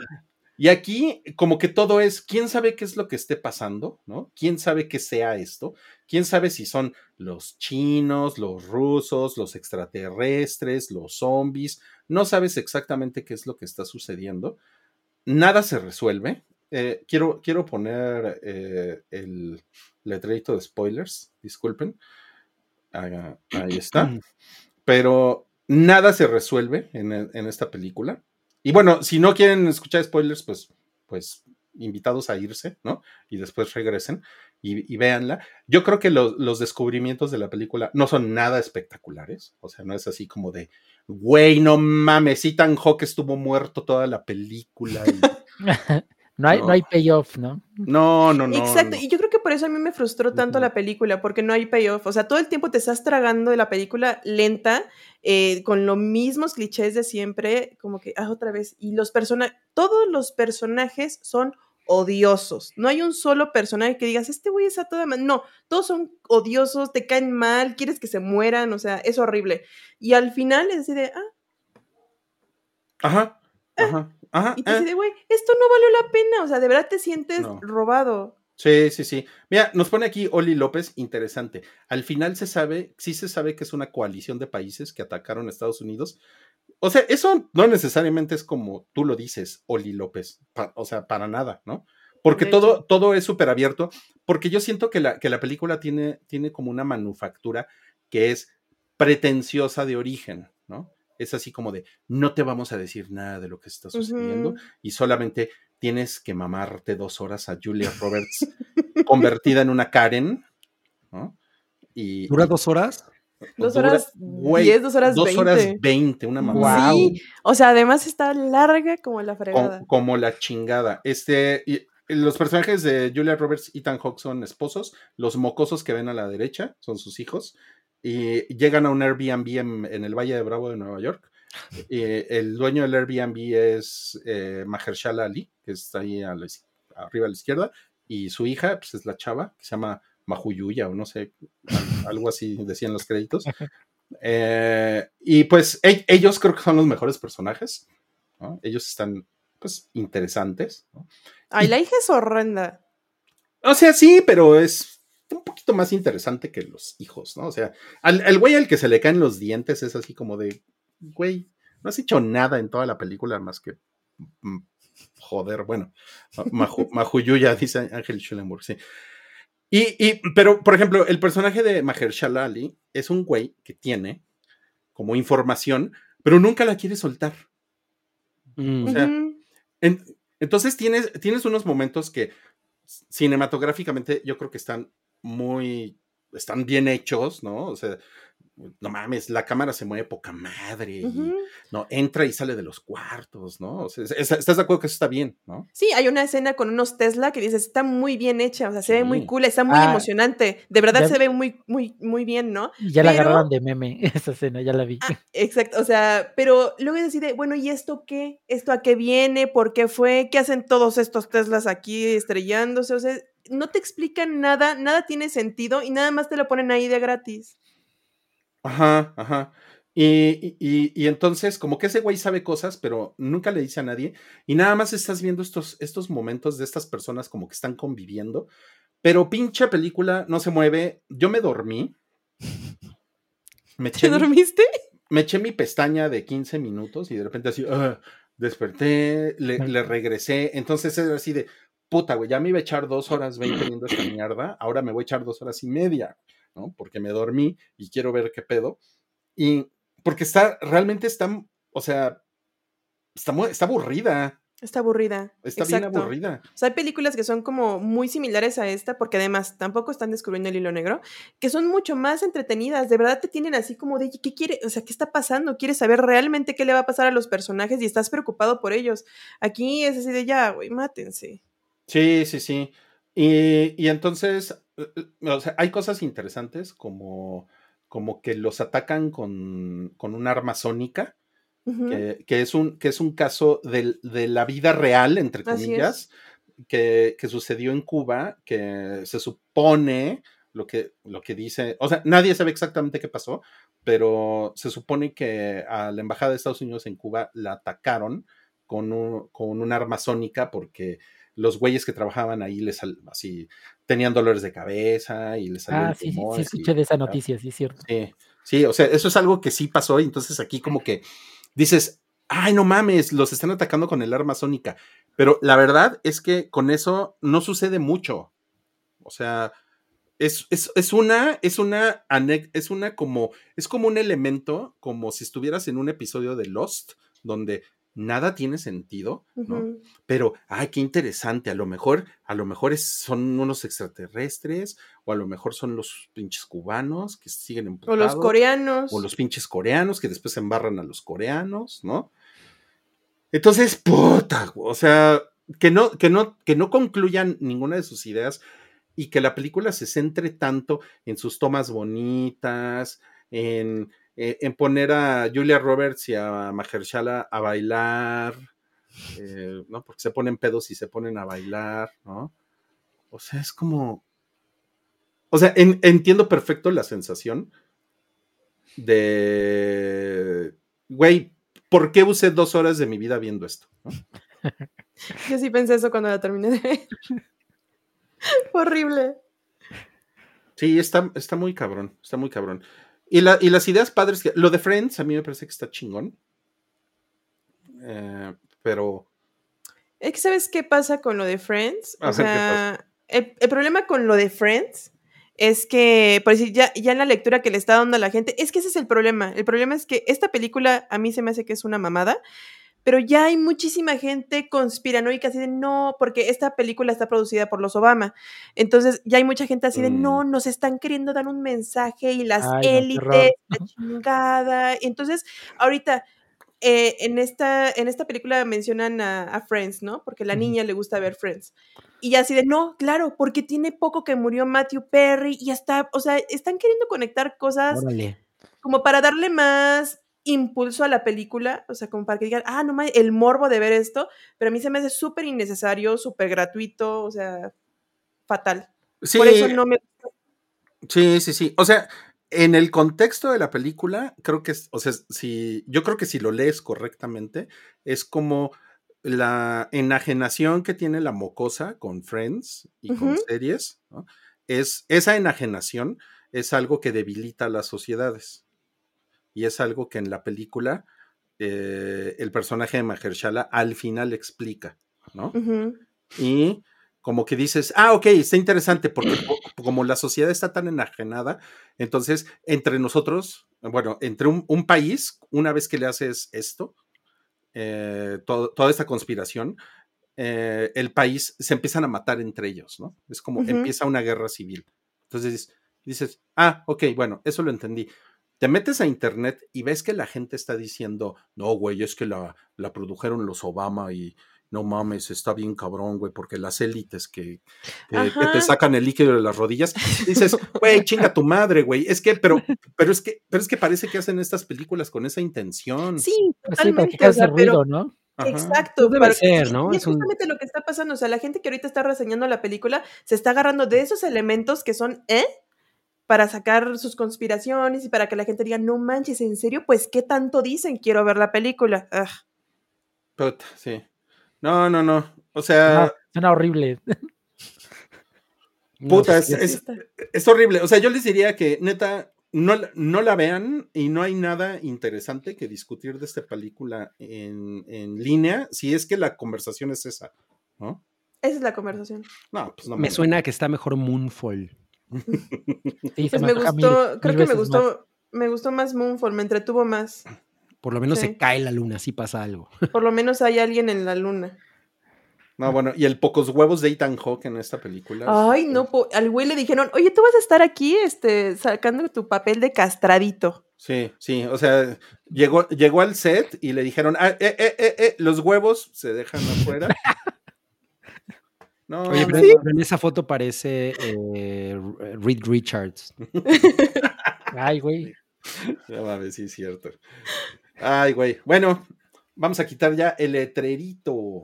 Y aquí, como que todo es, ¿quién sabe qué es lo que esté pasando? ¿No? ¿Quién sabe qué sea esto? ¿Quién sabe si son los chinos, los rusos, los extraterrestres, los zombies? No sabes exactamente qué es lo que está sucediendo. Nada se resuelve. Eh, quiero, quiero poner eh, el letrerito de spoilers, disculpen. Ah, ahí está. [clears throat] Pero nada se resuelve en, en, esta película. Y bueno, si no quieren escuchar spoilers, pues, pues invitados a irse, ¿no? Y después regresen y, y véanla. Yo creo que lo, los descubrimientos de la película no son nada espectaculares. O sea, no es así como de, güey, no mames, Ethan Hawke estuvo muerto toda la película. [laughs] No hay, no. no hay payoff, ¿no? No, no, no. Exacto, no. y yo creo que por eso a mí me frustró tanto uh -huh. la película, porque no hay payoff. O sea, todo el tiempo te estás tragando de la película lenta, eh, con los mismos clichés de siempre, como que, ah, otra vez. Y los personajes, todos los personajes son odiosos. No hay un solo personaje que digas, este güey es a toda madre. No, todos son odiosos, te caen mal, quieres que se mueran, o sea, es horrible. Y al final es así de, ah. Ajá, ajá. Ajá, y te dice, güey, esto no valió la pena. O sea, de verdad te sientes No. robado. Sí, sí, sí. Mira, nos pone aquí Oli López, interesante. Al final se sabe, sí se sabe que es una coalición de países que atacaron a Estados Unidos. O sea, eso no necesariamente es como tú lo dices, Oli López. Pa- o sea, para nada, ¿no? Porque todo, todo es súper abierto. Porque yo siento que la, que la película tiene, tiene como una manufactura que es pretenciosa de origen, ¿no? Es así como de, no te vamos a decir nada de lo que está sucediendo y solamente tienes que mamarte dos horas a Julia Roberts [laughs] convertida en una Karen, ¿no? Y, ¿Dura dos horas? Dos horas güey, diez, dos horas dos horas veinte. veinte, una mamá. Sí, o sea, además está larga como la fregada. como la chingada. Este, y los personajes de Julia Roberts y Ethan Hawke son esposos. Los mocosos que ven a la derecha son sus hijos. Y llegan a un Airbnb en, en el Valle de Bravo de Nueva York. Y el dueño del Airbnb es eh, Mahershala Ali, que está ahí a la iz- arriba a la izquierda. Y su hija, pues es la chava, que se llama Mahuyuya, o no sé, al- algo así decían los créditos. [laughs] Eh, y pues e- ellos creo que son los mejores personajes. ¿no? Ellos están, pues, interesantes. ¿no? Ay, la hija es horrenda. O sea, sí, pero es un poquito más interesante que los hijos, ¿no? O sea, al, el güey al que se le caen los dientes es así como de, güey, no has hecho nada en toda la película más que mm, joder, bueno, Maju- [laughs] Mahuyuya, dice Ángel Schulenburg, sí. Y, y, pero, por ejemplo, el personaje de Mahershala Ali es un güey que tiene como información, pero nunca la quiere soltar. Mm. O sea, en- entonces tienes, tienes unos momentos que cinematográficamente yo creo que están muy, están bien hechos, ¿no? O sea, no mames, la cámara se mueve poca madre, y, no, entra y sale de los cuartos, ¿no? O sea, es- es- ¿estás de acuerdo que eso está bien, no? Sí, hay una escena con unos Tesla que dices, está muy bien hecha, o sea, se ve muy cool, está muy Ah, emocionante. De verdad ya- se ve muy, muy, muy bien, ¿no? Y ya la agarraron de meme [laughs] esa escena, ya la vi. Ah, exacto, o sea, pero luego decide, bueno, ¿y esto qué? ¿Esto a qué viene? ¿Por qué fue? ¿Qué hacen todos estos Teslas aquí estrellándose? O sea, no te explican nada, nada tiene sentido y nada más te lo ponen ahí de gratis. Ajá, ajá. Y, y- y- entonces, como que ese güey sabe cosas, pero nunca le dice a nadie. Y nada más estás viendo estos, estos momentos de estas personas como que están conviviendo. Pero pinche película no se mueve. Yo me dormí. Me [laughs] ¿Te eché, mi, dormiste? me eché mi pestaña de 15 minutos y de repente así, ah, desperté, le, le regresé. Entonces era así de, puta, güey, ya me iba a echar dos horas 20 viendo esta mierda. Ahora me voy a echar dos horas y media. ¿no? Porque me dormí y quiero ver qué pedo. Y porque está, realmente está, o sea, está, está aburrida, Está aburrida. está bien exacto. aburrida. O sea, hay películas que son como muy similares a esta, porque además tampoco están descubriendo el hilo negro, que son mucho más entretenidas. De verdad te tienen así como de, ¿qué quiere? O sea, ¿qué está pasando? ¿Quieres saber realmente qué le va a pasar a los personajes y estás preocupado por ellos? Aquí es así de, ya, güey, mátense. Sí, sí, sí. Y, y entonces, eh, eh, o sea, hay cosas interesantes como, como que los atacan con, con un arma sónica, que, que es, un, que es un caso del- de, la vida real, entre es. comillas, que, que sucedió en Cuba, que se supone lo que, lo que dice, o sea, nadie sabe exactamente qué pasó, pero se supone que a la Embajada de Estados Unidos en Cuba la atacaron con un, con un arma sónica porque los güeyes que trabajaban ahí les sal- así tenían dolores de cabeza y les salían Ah, sí, sí, sí, y- escuché de esa noticia, sí, es cierto. Sí, sí, o sea, eso es algo que sí pasó y entonces aquí como que dices, ay, no mames, los están atacando con el arma sónica, pero la verdad es que con eso no sucede mucho. O sea, es, es, es una, es una, es una como, es como un elemento, como si estuvieras en un episodio de Lost, donde nada tiene sentido, ¿no? Pero, ay, qué interesante, a lo mejor, a lo mejor es- son unos extraterrestres, o a lo mejor son los pinches cubanos que siguen O emputados, los coreanos. o los pinches coreanos que después embarran a los coreanos, ¿no? Entonces, puta, o sea, que no, que no, que no concluyan ninguna de sus ideas y que la película se centre tanto en sus tomas bonitas, en, eh, en poner a Julia Roberts y a Mahershala a bailar, eh, ¿no? Porque se ponen pedos y se ponen a bailar, ¿no? O sea, es como. O sea, en- entiendo perfecto la sensación de. Güey, ¿por qué usé dos horas de mi vida viendo esto? ¿no? [laughs] Yo sí pensé eso cuando la terminé de ver. [laughs] Horrible. Sí, está, está muy cabrón, está muy cabrón. Y, la, y las ideas padres, que, lo de Friends a mí me parece que está chingón. Eh, pero. Es que, ¿sabes qué pasa con lo de Friends? O ver, ¿qué sea, el, el problema con lo de Friends es que, por decir, ya, ya en la lectura que le está dando a la gente, es que ese es el problema. El problema es que esta película a mí se me hace que es una mamada, pero ya hay muchísima gente conspiranoica así de no, porque esta película está producida por los Obama. Entonces ya hay mucha gente así de Mm. no, nos están queriendo dar un mensaje y las Ay, no, élites, la chingada. Entonces, ahorita eh, en, esta, en esta película mencionan a, a Friends, ¿no? Porque la niña le gusta ver Friends. Y así de, no, claro, porque tiene poco que murió Matthew Perry y está, o sea, están queriendo conectar cosas Órale. como para darle más impulso a la película, o sea, como para que digan, ah, no mames, el morbo de ver esto, pero a mí se me hace súper innecesario, súper gratuito, o sea, fatal. Sí, Por eso no me... sí, sí, sí. O sea, en el contexto de la película, creo que es, o sea, si, yo creo que si lo lees correctamente, es como la enajenación que tiene la mocosa con Friends y con series, ¿no? Es, esa enajenación es algo que debilita a las sociedades. Y es algo que en la película eh, el personaje de Mahershala al final explica, ¿no? Y como que dices, ah, ok, está interesante, porque co- como la sociedad está tan enajenada, entonces entre nosotros, bueno, entre un, un país, una vez que le haces esto, eh, todo- toda esta conspiración, eh, el país se empiezan a matar entre ellos, ¿no? Es como empieza una guerra civil. Entonces dices, ah, ok, bueno, eso lo entendí. Te metes a internet y ves que la gente está diciendo, no, güey, es que la, la produjeron los Obama y no mames, está bien cabrón, güey, porque las élites que, que- te sacan el líquido de las rodillas, [laughs] dices, güey, chinga tu madre, güey. Es que, pero, pero es que, pero es que parece que hacen estas películas con esa intención. Sí, Pues sí, para que totalmente, pero ruido, ¿no? Ajá. Exacto. Pues debe para- ser, ¿no? Y Es es un- justamente lo que está pasando. O sea, la gente que ahorita está reseñando la película se está agarrando de esos elementos que son, ¿eh? Para sacar sus conspiraciones y para que la gente diga, no manches, ¿en serio? Pues, ¿qué tanto dicen? Quiero ver la película. Ugh. Puta, sí. No, no, no. O sea, No, suena horrible. [laughs] No, puta, pues, es, es- horrible. O sea, yo les diría que neta, no, la- no la vean y no hay nada interesante que discutir de esta película en, en línea, si es que la conversación es esa, ¿no? Esa es la conversación. No, pues no. me mames. suena que está mejor Moonfall. Sí, se Pues me gustó, mil creo que me gustó, más. me gustó más Moonfall, me entretuvo más. Por lo menos Sí. se cae la luna, si pasa algo. [laughs] Por lo menos hay alguien en la luna. No, bueno, y el pocos huevos de Ethan Hawke en esta película. Ay, no, po- al güey le dijeron, oye, tú vas a estar aquí, este, sacando tu papel de castradito. Sí, sí, o sea, llegó, llegó al set y le dijeron, ah, eh, eh, eh, eh, los huevos se dejan afuera. [laughs] No, Oye, pero, en esa foto parece eh, Reed Richards. [laughs] Ay, güey. no mames, sí es cierto. Ay, güey. Bueno, vamos a quitar ya el letrerito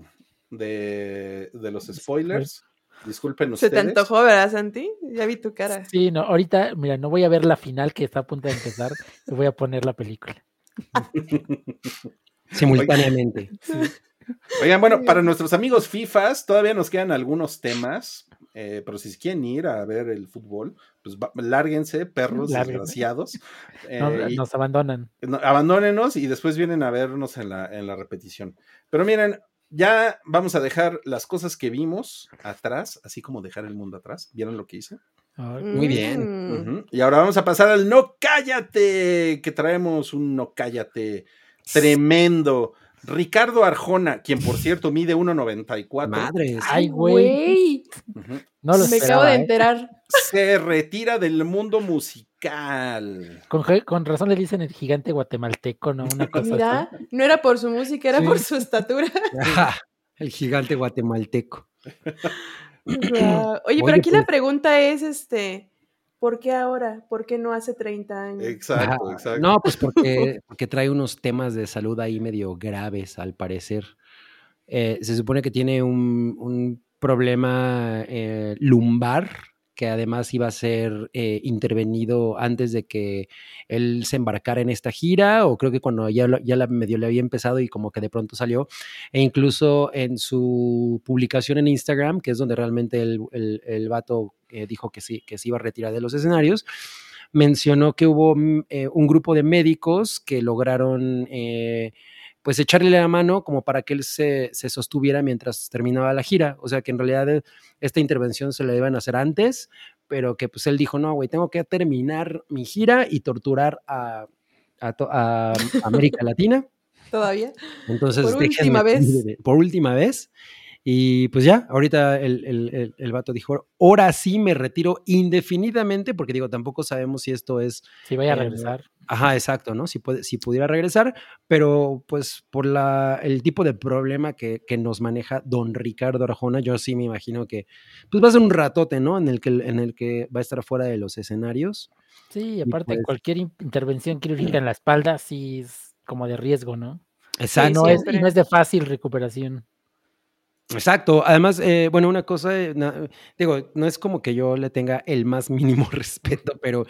de, de los spoilers. Disculpen Se ustedes. te antojó, ¿verdad, Santi? Ya vi tu cara. Sí, no, ahorita, mira, no voy a ver la final que está a punto de empezar, [laughs] voy a poner la película. [laughs] Simultáneamente. Oigan, bueno, para nuestros amigos FIFAs, todavía nos quedan algunos temas, eh, pero si quieren ir a ver el fútbol, pues va- lárguense, perros Lárguense. desgraciados. [laughs] No, eh, y- nos abandonan. no, abandónenos y después vienen a vernos en la, en la repetición. Pero miren, ya vamos a dejar las cosas que vimos atrás, así como dejar el mundo atrás. ¿Vieron lo que hice? Muy bien. Mm. Y ahora vamos a pasar al no cállate, que traemos un no cállate tremendo. Ricardo Arjona, quien por cierto mide 1.94, Madres. Ay, güey. No lo Me acabo de ¿eh? enterar. se retira del mundo musical. Con, razón le dicen el gigante guatemalteco, ¿no? Una cosa Mira, así. no era por su música, era Sí. por su estatura. [laughs] El gigante guatemalteco. Guau. Oye, pero aquí la pues- pregunta es, este, ¿por qué ahora? ¿Por qué no hace 30 años? Exacto, exacto. No, pues porque, [laughs] porque trae unos temas de salud ahí medio graves, al parecer. Eh, se supone que tiene un, un problema eh, lumbar que además iba a ser eh, intervenido antes de que él se embarcara en esta gira, o creo que cuando ya, ya la medio le había empezado y como que de pronto salió, e incluso en su publicación en Instagram, que es donde realmente el, el, el vato eh, dijo que sí, que se iba a retirar de los escenarios, mencionó que hubo mm, eh, un grupo de médicos que lograron eh, pues echarle la mano como para que él se, se sostuviera mientras terminaba la gira. O sea que en realidad eh, esta intervención se la iban a hacer antes, pero que pues él dijo, no, güey, tengo que terminar mi gira y torturar a, a to- a América [laughs] Latina. ¿Todavía? Entonces, Por última vez. por última vez. Y pues ya, ahorita el, el, el, el vato dijo, ahora sí me retiro indefinidamente, porque digo, tampoco sabemos si esto es... Si vaya a Eh, regresar. Ajá, exacto, ¿no? Si, puede, si pudiera regresar, pero pues por la, el tipo de problema que, que nos maneja don Ricardo Arjona, yo sí me imagino que pues va a ser un ratote, ¿no? En el que, en el que va a estar fuera de los escenarios. Sí, aparte pues- cualquier in- intervención quirúrgica en la espalda sí es como de riesgo, ¿no? Y Exacto. no, es, y no es de fácil recuperación. Exacto. Además, eh, bueno, una cosa, eh, na- digo, no es como que yo le tenga el más mínimo [laughs] respeto, pero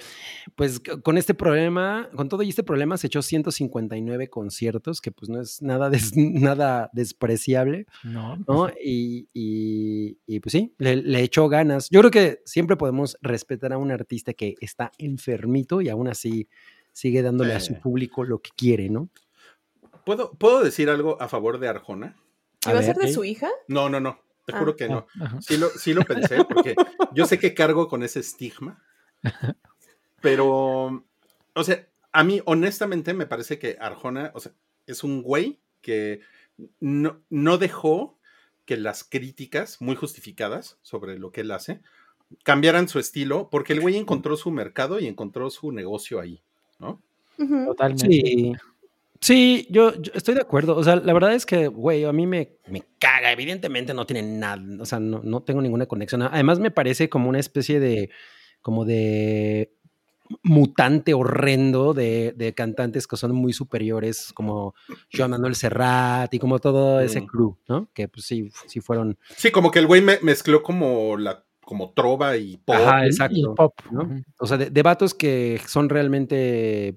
pues con este problema, con todo y este problema, se echó 159 conciertos, que pues no es nada, des- [laughs] nada despreciable, No, ¿no? Y, y- y, pues sí, le, le echó ganas. Yo creo que siempre podemos respetar a un artista que está enfermito y aún así sigue dándole a su público lo que quiere, ¿no? ¿Puedo, ¿Puedo decir algo a favor de Arjona? A ¿Iba a ser de su hija? No, no, no. Te Ah. juro que no. Ajá. Sí lo, sí lo pensé, porque yo sé que cargo con ese estigma. Pero, o sea, a mí honestamente me parece que Arjona, o sea, es un güey que no, no dejó que las críticas muy justificadas sobre lo que él hace cambiaran su estilo, porque el güey encontró su mercado y encontró su negocio ahí, ¿no? Totalmente. Sí. Sí, yo, yo estoy de acuerdo. O sea, la verdad es que, güey, a mí me, me caga. Evidentemente no tiene nada, o sea, no, no tengo ninguna conexión. Además, me parece como una especie de, como de mutante horrendo de, de cantantes que son muy superiores, como Joan Manuel Serrat y como todo ese Mm. crew, ¿no? Que pues sí, sí fueron. Sí, como que el güey me- mezcló como la como trova y pop. Ajá, exacto. Y pop. ¿no? ujú. O sea, de, de vatos que son realmente,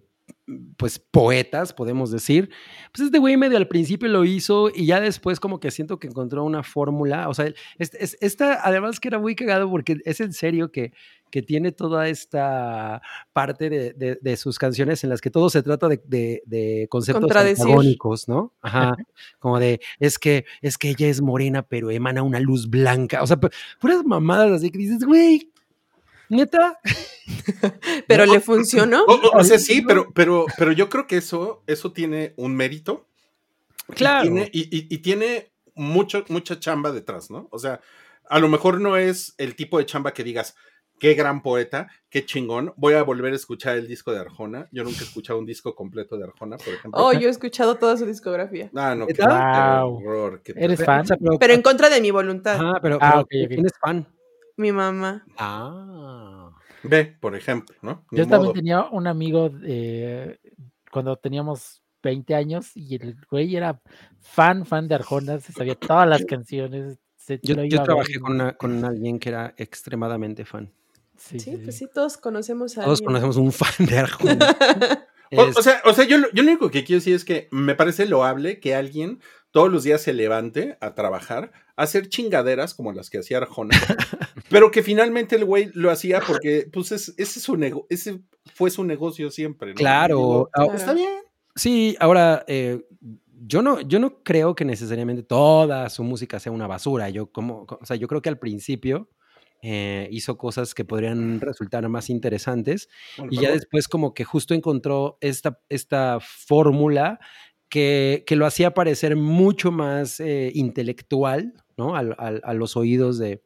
pues, poetas, podemos decir. Pues este güey medio al principio lo hizo y ya después como que siento que encontró una fórmula. O sea, es- es- esta, además que era muy cagado porque es en serio que, que tiene toda esta parte de, de- de sus canciones en las que todo se trata de, de- de conceptos antagónicos, ¿no? Ajá. Como de, es que, es que ella es morena, pero emana una luz blanca. O sea, pu- puras mamadas así que dices, güey, neta. [laughs] Pero No. le funcionó. O, o- o sea, sí, pero, pero, pero yo creo que eso, eso tiene un mérito. y Claro. tiene- Y, y- y tiene mucho, mucha chamba detrás, ¿no? O sea, a lo mejor no es el tipo de chamba que digas, qué gran poeta, qué chingón. Voy a volver a escuchar el disco de Arjona. Yo nunca he escuchado un disco completo de Arjona, por ejemplo. Oh, yo he escuchado toda su discografía. Ah, no, qué qué ¿Eres fan? Pero, Pero en contra de mi voluntad. Ajá, pero, Ah, pero ok, ok. ¿quién es fan? Mi mamá. Ah. Ve, por ejemplo, ¿no? Ni Yo también tenía un amigo eh, cuando teníamos 20 años y el güey era fan, fan de Arjona, se sabía todas las canciones. se Yo, yo trabajé con, una- con alguien que era extremadamente fan. Sí, Sí, sí, pues sí. todos conocemos a Todos alguien. conocemos un fan de Arjona. [laughs] O, Es- o sea, o sea yo, yo lo único que quiero decir es que me parece loable que alguien todos los días se levante a trabajar, a hacer chingaderas como las que hacía Arjona, pero que finalmente el güey lo hacía porque, pues, es- ese, es su nego- ese fue su negocio siempre. ¿no? Claro. Digo, Ah, Está bien. Sí, ahora, eh, yo, no, yo no creo que necesariamente toda su música sea una basura. Yo, como, o sea, yo creo que al principio eh, hizo cosas que podrían resultar más interesantes y ya después como que justo encontró esta, esta fórmula que, que lo hacía parecer mucho más eh, intelectual, ¿no? A los oídos de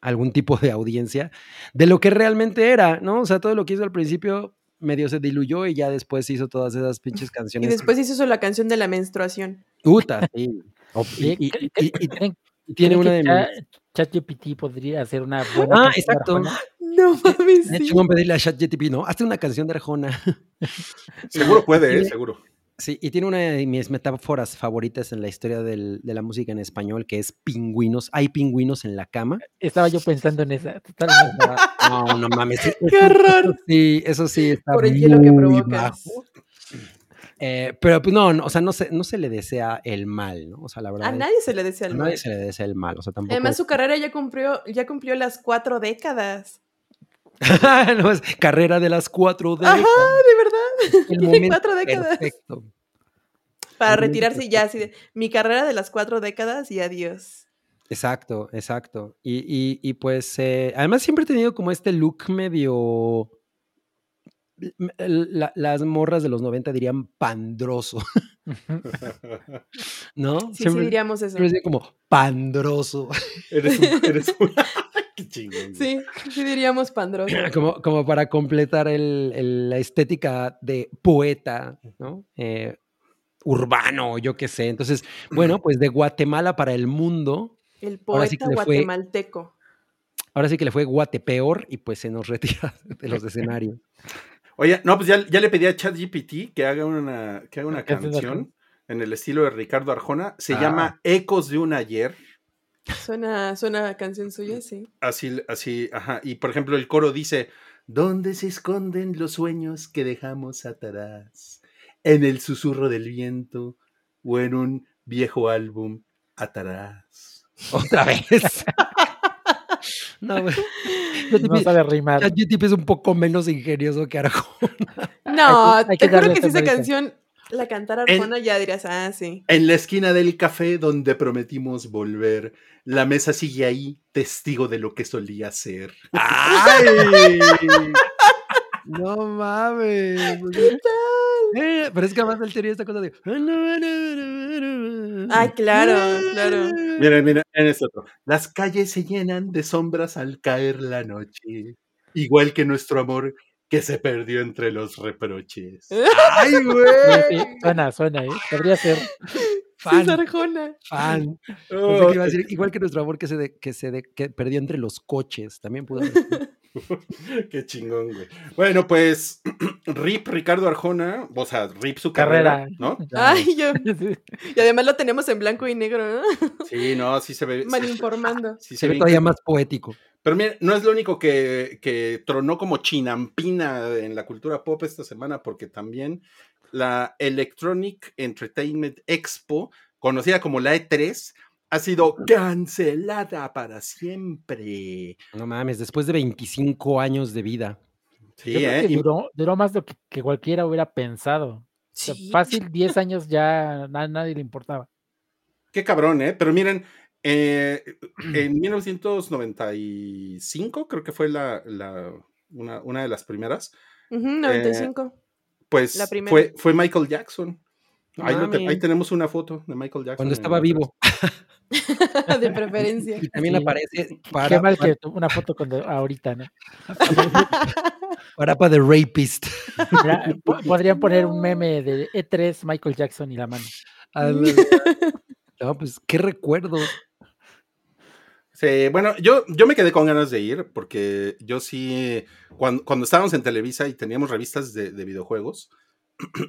algún tipo de audiencia, de lo que realmente era, ¿no? O sea, todo lo que hizo al principio medio se diluyó y ya después hizo todas esas pinches [laughs] Y canciones. después hizo la canción de la menstruación. Puta, sí. [laughs] Y, y- ¿cre- y- y- y tiene una de Cha- mis... ChatGPT podría hacer una [laughs] buena Ah, exacto. No mames. Es sí. chingón pedirle a ChatGPT, ¿no? Hazte una canción de Arjona. Seguro puede, ¿eh? Seguro. Sí, y tiene una de mis metáforas favoritas en la historia del- de la música en español, que es pingüinos. Hay pingüinos en la cama. Estaba yo pensando en esa. Totalmente. [laughs] No, no mames. Qué horror. Sí, eso sí está Por el hielo que muy provocas. bajo. Eh, pero pues no, no, o sea, no se, no se le desea el mal, ¿no? O sea, la verdad. A es- nadie se le desea a el nadie mal. se le desea el mal, o sea, tampoco. Además, es- su carrera ya cumplió, ya cumplió las cuatro décadas. [laughs] No, es carrera de las cuatro Ajá, décadas. de verdad. [laughs] El [laughs] momento cuatro décadas. Perfecto. Para retirarse ya así de mi carrera de las cuatro décadas y adiós. Exacto, exacto. Y, y- y, pues, eh, además siempre he tenido como este look medio m- la- las morras de los 90 dirían pandroso, ¿no? Sí, sí, Siempre, diríamos eso. siempre como pandroso, eres un, eres un- [laughs] Qué chingón. güey. Sí, sí diríamos pandroso. [clears throat] como, como para completar el- el- la estética de poeta, ¿no? Eh, urbano, yo qué sé. Entonces, bueno, pues de Guatemala para el mundo, El sí poeta fue- guatemalteco. ahora sí que le fue Guatepeor y pues se nos retira [laughs] de los escenarios. Oye, no, pues ya, ya le pedí a ChatGPT que haga una, que haga una ¿Qué haces, canción en el estilo de Ricardo Arjona. Se Ah. llama Ecos de un ayer. Suena, suena a canción suya, sí. Así, así, ajá. Y por ejemplo, el coro dice: ¿Dónde se esconden los sueños que dejamos atrás? ¿En el susurro del viento o en un viejo álbum atrás? [laughs] Otra vez. [laughs] no, güey. No sabe rimar. Es un poco menos ingenioso que Arjona. No, hay que te juro que si esa canción la cantara En- Arjona ya dirías, ah, sí. En la esquina del café donde prometimos volver, la mesa sigue ahí, testigo de lo que solía ser. ¡Ay! [laughs] No mames. Eh, Pero es que además él tenía esta cosa de. Ay, claro, claro. Mira, mira, en este otro. Las calles se llenan de sombras al caer la noche, igual que nuestro amor que se perdió entre los reproches. [laughs] ¡Ay, güey! sí, suena, suena, ¿eh? Podría ser. Sí, Fan, Arjona. fan. Oh, que iba a decir, igual que nuestro amor que se, de- que se de- que perdió entre los coches. También pudo haber. [laughs] Qué chingón, güey. Bueno, pues, [clears throat] Rip Ricardo Arjona, o sea, Rip su carrera, Carrera. ¿no? [laughs] Ay, yo. [laughs] Y además lo tenemos en blanco y negro, ¿no? Sí, no, sí se ve. sí- Mal informando. sí se Se ve ve todavía increíble. más poético. Pero mira, no es lo único que, que tronó como chinampina en la cultura pop esta semana, porque también la Electronic Entertainment Expo, conocida como la E3, ha sido cancelada para siempre. No mames, después de 25 años de vida. Sí, Yo creo ¿eh? que Y- duró, duró más de lo que, que cualquiera hubiera pensado. O sea, Sí. fácil, 10 años ya a nadie le importaba. Qué cabrón, ¿eh? Pero miren, eh, [clears throat] en 1995 creo que fue la, la- una, una de las primeras, Ujú, 95. pues La primera. fue, fue Michael Jackson. Ahí, te- tenemos una foto de Michael Jackson. Cuando estaba la E3. vivo. [laughs] de preferencia. Y también Sí. aparece para, Qué mal para, que una foto con de- ahorita, ¿no? [laughs] para, para The Rapist. [laughs] Podrían poner un meme de E3, Michael Jackson y la mano. No, pues qué recuerdos. Sí, bueno, yo, yo me quedé con ganas de ir porque yo sí, cuando, cuando estábamos en Televisa y teníamos revistas de, de videojuegos,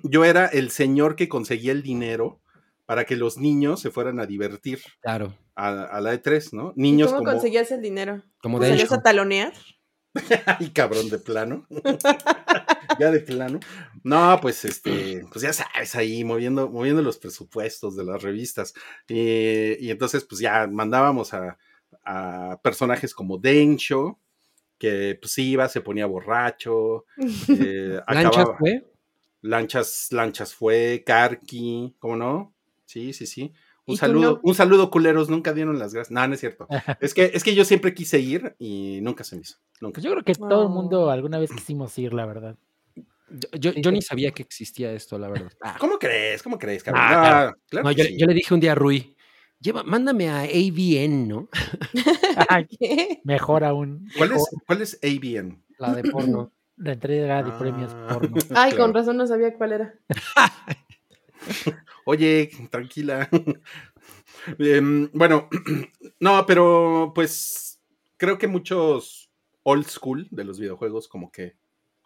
yo era el señor que conseguía el dinero para que los niños se fueran a divertir Claro, a, a la E3, ¿no? ¿Y Niños cómo como... conseguías el dinero? como ¿Te de salías a talonear? [laughs] Ay, cabrón, de plano. [laughs] ya de plano. No, pues este, pues ya sabes, ahí moviendo, moviendo los presupuestos de las revistas. Eh, y entonces, pues ya mandábamos a, a personajes como Densho, que pues iba, se ponía borracho. [laughs] eh, ¿Lanchas acababa- fue? Lanchas, Lanchas fue, Karki, ¿cómo no? Sí, sí, sí. Un ¿Y tú saludo, no? un saludo, culeros, nunca dieron las gracias. No, no es cierto. [laughs] Es que, es que yo siempre quise ir y nunca se me hizo. Nunca. Pues yo creo que todo el mundo alguna vez [clears throat] quisimos ir, la verdad. Yo, yo- ni sabía que existía esto, la verdad. ¿Cómo crees? ¿Cómo crees, cabrón? Ah, No, claro. claro No, que yo, sí. yo le dije un día a Rui, lleva, mándame a AVN, ¿no? [laughs] [laughs] ¿Qué? mejor aún. ¿Cuál es, ¿Cuál es ABN? La de porno. La entrega de premios Ah. porno. [laughs] Ay, Claro. con razón no sabía cuál era. [laughs] Oye, tranquila. [laughs] Em, bueno, [clears throat] no, pero pues creo que muchos old school de los videojuegos como que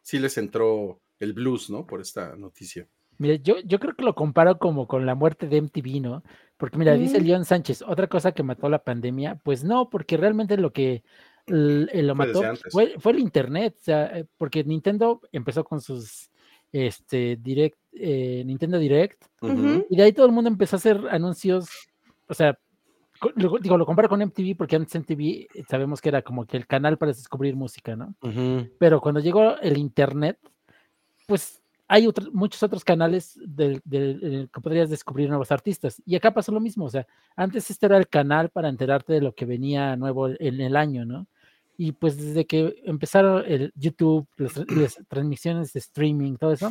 sí les entró el blues, ¿no? Por esta noticia. Mira, yo, yo creo que lo comparo como con la muerte de MTV, ¿no? Porque mira, dice Mm. León Sánchez, otra cosa que mató la pandemia, pues no, porque realmente lo que lo Fue mató fue, fue el internet, o sea, eh, porque Nintendo empezó con sus este direct, eh, Nintendo Direct, Ujú. y de ahí todo el mundo empezó a hacer anuncios, o sea, lo- digo, lo comparo con MTV porque antes MTV eh, sabemos que era como que el canal para descubrir música, ¿no? Ujú. pero cuando llegó el internet, pues hay otros- muchos otros canales del, del- en el que podrías descubrir nuevos artistas. Y acá pasó lo mismo, o sea, antes este era el canal para enterarte de lo que venía nuevo en el año, ¿no? Y pues desde que empezaron el YouTube, las, las transmisiones de streaming, todo eso,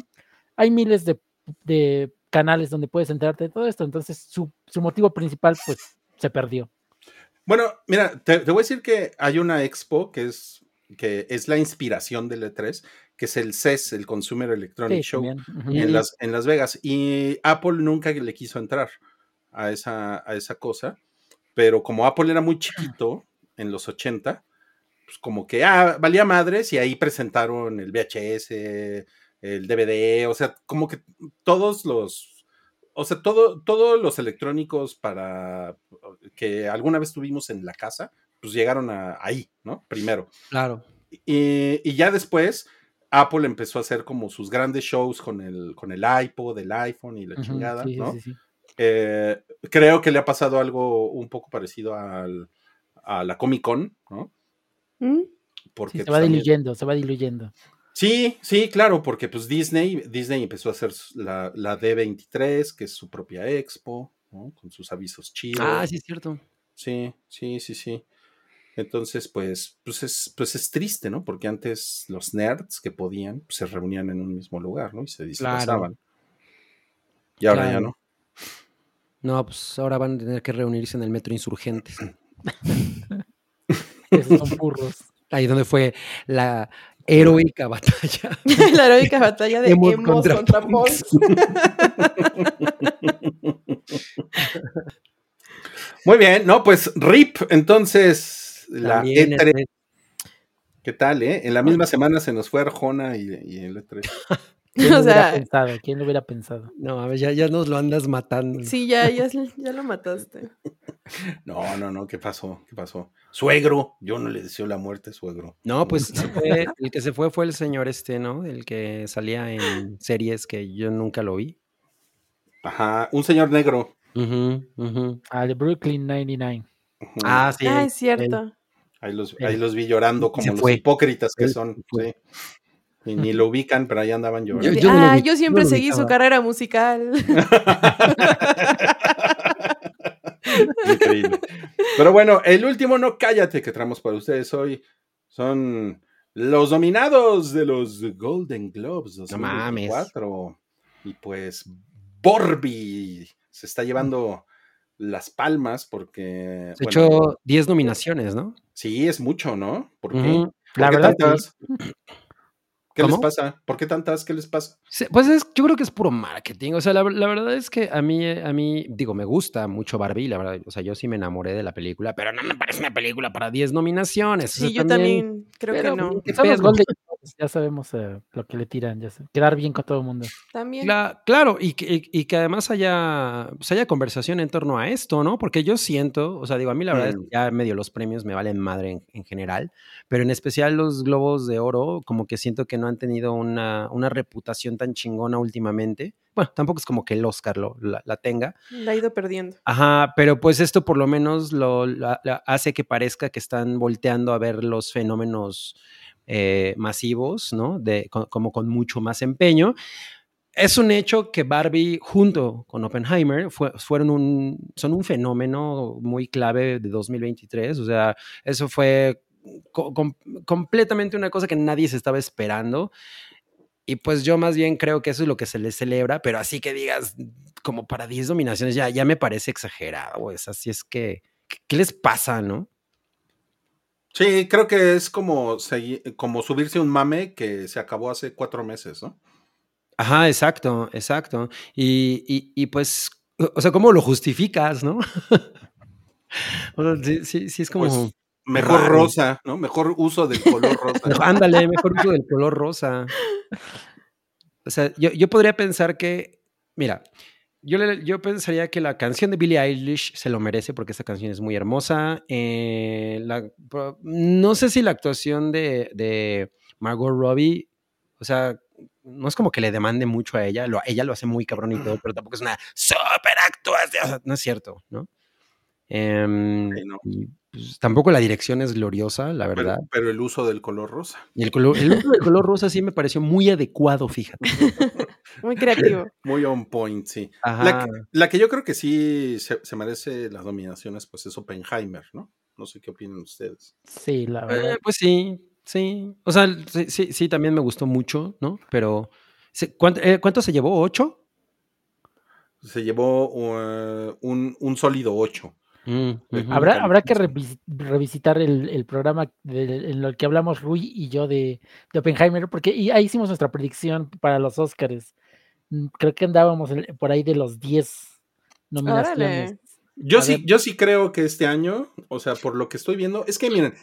hay miles de, de canales donde puedes enterarte de todo esto. Entonces su, su motivo principal pues se perdió. Bueno, mira, te, te voy a decir que hay una expo que es, que es la inspiración del E3, que es el CES, el Consumer Electronic Sí, Show, también. Ujú. en las, en Las Vegas. Y Apple nunca le quiso entrar a esa, a esa cosa, pero como Apple era muy chiquito en los 80, pues como que ah, valía madres y ahí presentaron el VHS, el DVD, o sea, como que todos los, o sea, todo, todos los electrónicos para que alguna vez tuvimos en la casa, pues llegaron a, ahí, ¿no? Primero. Claro. Y, y ya después Apple empezó a hacer como sus grandes shows con el, con el iPod, el iPhone y la chingada, sí, ¿no? sí, sí. Eh, creo que le ha pasado algo un poco parecido al, a la Comic Con, ¿no? ¿Mm? Porque Sí, se pues, va también- diluyendo, se va diluyendo. Sí, sí, claro, porque pues Disney, Disney empezó a hacer la, la D23, que es su propia expo, ¿no? Con sus avisos chidos. Ah, sí, es cierto. Sí, sí, sí, sí. Entonces, pues, pues es, pues es triste, ¿no? Porque antes los nerds que podían pues, se reunían en un mismo lugar, ¿no? Y se disfrazaban. Y ahora ya Claro. no. No, pues ahora van a tener que reunirse en el metro Insurgentes. [laughs] Esos son burros. Ahí donde fue la heroica batalla. [laughs] La heroica batalla de Emos emos contra contra, punks. [laughs] Muy bien, no, pues RIP, entonces, la También E3, es- ¿qué tal, eh? En la misma semana se nos fue Arjona y, y el E E3. [laughs] ¿Quién [laughs] lo O hubiera sea, pensado? ¿Quién lo hubiera pensado? No, a ver, ya, ya nos lo andas matando. sí, ya, ya, ya lo mataste. [laughs] No, no, no, ¿qué pasó? ¿Qué pasó? Suegro, yo no le deseo la muerte, suegro. No, pues se fue- [laughs] el que se fue fue el señor este, ¿no? El que salía en series que yo nunca lo vi. Ajá, un señor negro. Ujú. Al de Brooklyn 99. Ujú. Ah, sí. ah, es cierto. Ahí los, ahí los vi llorando como los hipócritas que Él son. sí. Y ni lo ubican, pero ahí andaban llorando. Yo- yo no ah, vi- yo siempre no seguí su carrera musical. [laughs] Increíble. Pero bueno, el último no cállate que traemos para ustedes hoy son los nominados de los Golden Globes No mames. 2024. Y pues Borby se está llevando las palmas porque Se bueno, echó 10 nominaciones, ¿no? sí es mucho, ¿no? ¿Por qué? Ujú. ¿Por La qué verdad, tantas? ¿Qué les pasa? ¿Por qué tantas? ¿Qué les pasa? Sí, Pues es, yo creo que es puro marketing. O sea, la, la verdad es que a mí, a mí, digo, me gusta mucho Barbie, la verdad. O sea, yo sí me enamoré de la película, pero no me parece una película para 10 nominaciones. O sea, Sí, yo también creo pero, que no. Ya sabemos eh, lo que le tiran, ya sé. Quedar bien con todo el mundo. También. Cla- claro, y que, y- y que además haya, pues haya conversación en torno a esto, ¿no? Porque yo siento, o sea, digo, a mí la verdad es Mm. que ya medio los premios me valen madre en, en general, pero en especial los Globos de Oro, como que siento que no han tenido una, una reputación tan chingona últimamente. Bueno, tampoco es como que el Oscar lo, la, la tenga. La ha ido perdiendo. Ajá, pero pues esto por lo menos lo, la- la- hace que parezca que están volteando a ver los fenómenos eh, masivos, ¿no? De, co- como con mucho más empeño. Es un hecho que Barbie junto con Oppenheimer fue- fueron un, son un fenómeno muy clave de 2023. O sea, eso fue co- com- completamente una cosa que nadie se estaba esperando. Y pues yo más bien creo que eso es lo que se les celebra, pero así que digas, como para 10 dominaciones, ya, ya me parece exagerado. Pues así es que, ¿qué les pasa, no? Sí, creo que es como, como subirse un mame que se acabó hace cuatro meses, ¿no? Ajá, exacto, exacto. Y, y, y pues, o sea, ¿cómo lo justificas, no? [laughs] o sea, sí, sí, sí es como... Pues, Mejor raro. rosa, ¿no? Mejor uso del color rosa. Mejor- Ándale, mejor uso del color rosa. [laughs] O sea, yo, yo podría pensar que, mira, yo, le- yo pensaría que la canción de Billie Eilish se lo merece porque esta canción es muy hermosa. Eh, la- no sé si la actuación de, de Margot Robbie, o sea, no es como que le demande mucho a ella, lo, ella lo hace muy cabrón y todo, pero tampoco es una super actuación, no es cierto, ¿no? Em, Sí, no. Pues, tampoco la dirección es gloriosa, la verdad. pero el uso del color rosa. Y el color, el uso del color rosa sí me pareció muy adecuado, fíjate. [laughs] Muy creativo. [laughs] Muy on point, sí. La que, la que yo creo que sí se, se merece las nominaciones, pues es Oppenheimer, ¿no? No sé qué opinan ustedes. Sí, la verdad. Eh, pues sí, sí. O sea, sí, sí, sí, también me gustó mucho, ¿no? Pero, se- ¿cuánto, eh, cuánto se llevó? ¿Ocho? Se llevó uh, un, un sólido 8. Mm. Habrá, habrá que revis- revisitar el, el programa en el que hablamos Rui y yo de, de Oppenheimer, porque y ahí hicimos nuestra predicción para los Oscars. Mm, Creo que andábamos en- por ahí de los 10 nominaciones. Órale. Yo A sí, ver. yo sí creo que este año, o sea, por lo que estoy viendo, es que miren,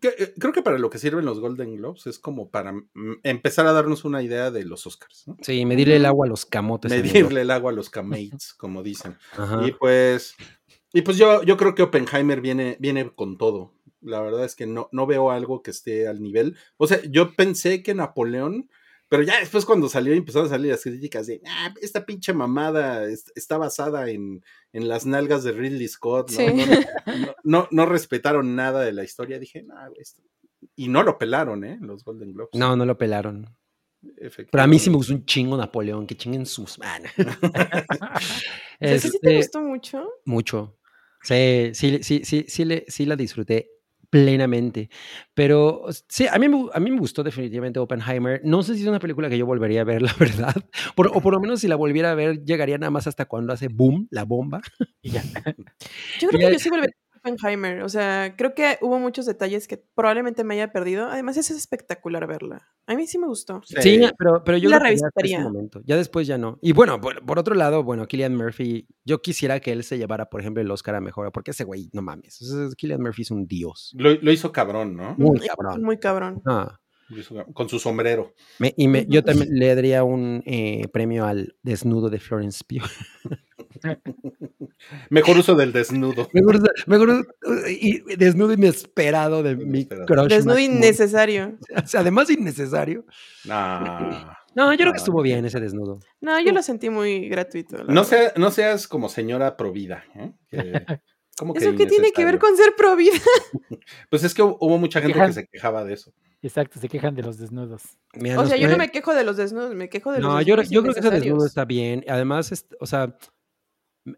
que- eh, creo que para lo que sirven los Golden Globes es como para mm, empezar a darnos una idea de los Oscars, ¿no? Sí, medirle el agua a los camotes. Medirle el agua a los camates, como dicen. Ajá. Y pues, y pues yo, yo creo que Oppenheimer viene, viene con todo. La verdad es que no, no veo algo que esté al nivel. O sea, yo pensé que Napoleón, pero ya después cuando salió y empezaron a salir las críticas de, ah, esta pinche mamada es- está basada en, en las nalgas de Ridley Scott, ¿no? Sí. No, no, no- no respetaron nada de la historia. Dije, nah, güey, esto-". Y no lo pelaron, ¿eh? Los Golden Globes. No, no lo pelaron. Pero a mí sí me gustó un chingo Napoleón, que chinguen sus manos. [laughs] ¿sí, sí te Este, gustó mucho? Mucho. Sí, sí, sí, sí, sí, le- sí la disfruté plenamente. Pero sí, a mí, a mí me gustó definitivamente Oppenheimer. No sé si es una película que yo volvería a ver, [laughs] la verdad. Por- o por lo menos si la volviera a ver, llegaría nada más hasta cuando hace boom la bomba. [laughs] Y ya. Yo creo que yo sí volvería Oppenheimer. O sea, creo que hubo muchos detalles que probablemente me haya perdido. Además, es espectacular verla. A mí sí me gustó. Sí. Sí, pero, pero yo La creo que ya momento. Ya después ya no. Y bueno, por, por otro lado, bueno, Killian Murphy, yo quisiera que él se llevara, por ejemplo, el Oscar a mejor, porque ese güey, no mames. Killian Murphy es un dios. Lo, lo hizo cabrón, ¿no? Muy cabrón. Muy cabrón. Ah. Lo hizo cabrón, Con su sombrero. Me- y me- yo también le daría un eh, premio al desnudo de Florence Pugh. [laughs] [laughs] Mejor uso del desnudo. Mejor, mejor, y desnudo inesperado de mi crush. Desnudo innecesario. O sea, además innecesario. Nah. No, yo creo que estuvo bien ese desnudo. No, yo lo sentí muy gratuito. No, sea- no seas como señora provida. ¿eh? Que- [laughs] ¿cómo ¿Eso qué tiene que ver con ser pro vida? [laughs] Pues es que hu- hubo mucha gente que se quejaba de eso. Exacto, se quejan de los desnudos. Mira, O sea, yo no me quejo de los desnudos, me quejo de los No, yo, desnudos yo creo que ese desnudo está bien. Además, es- o sea,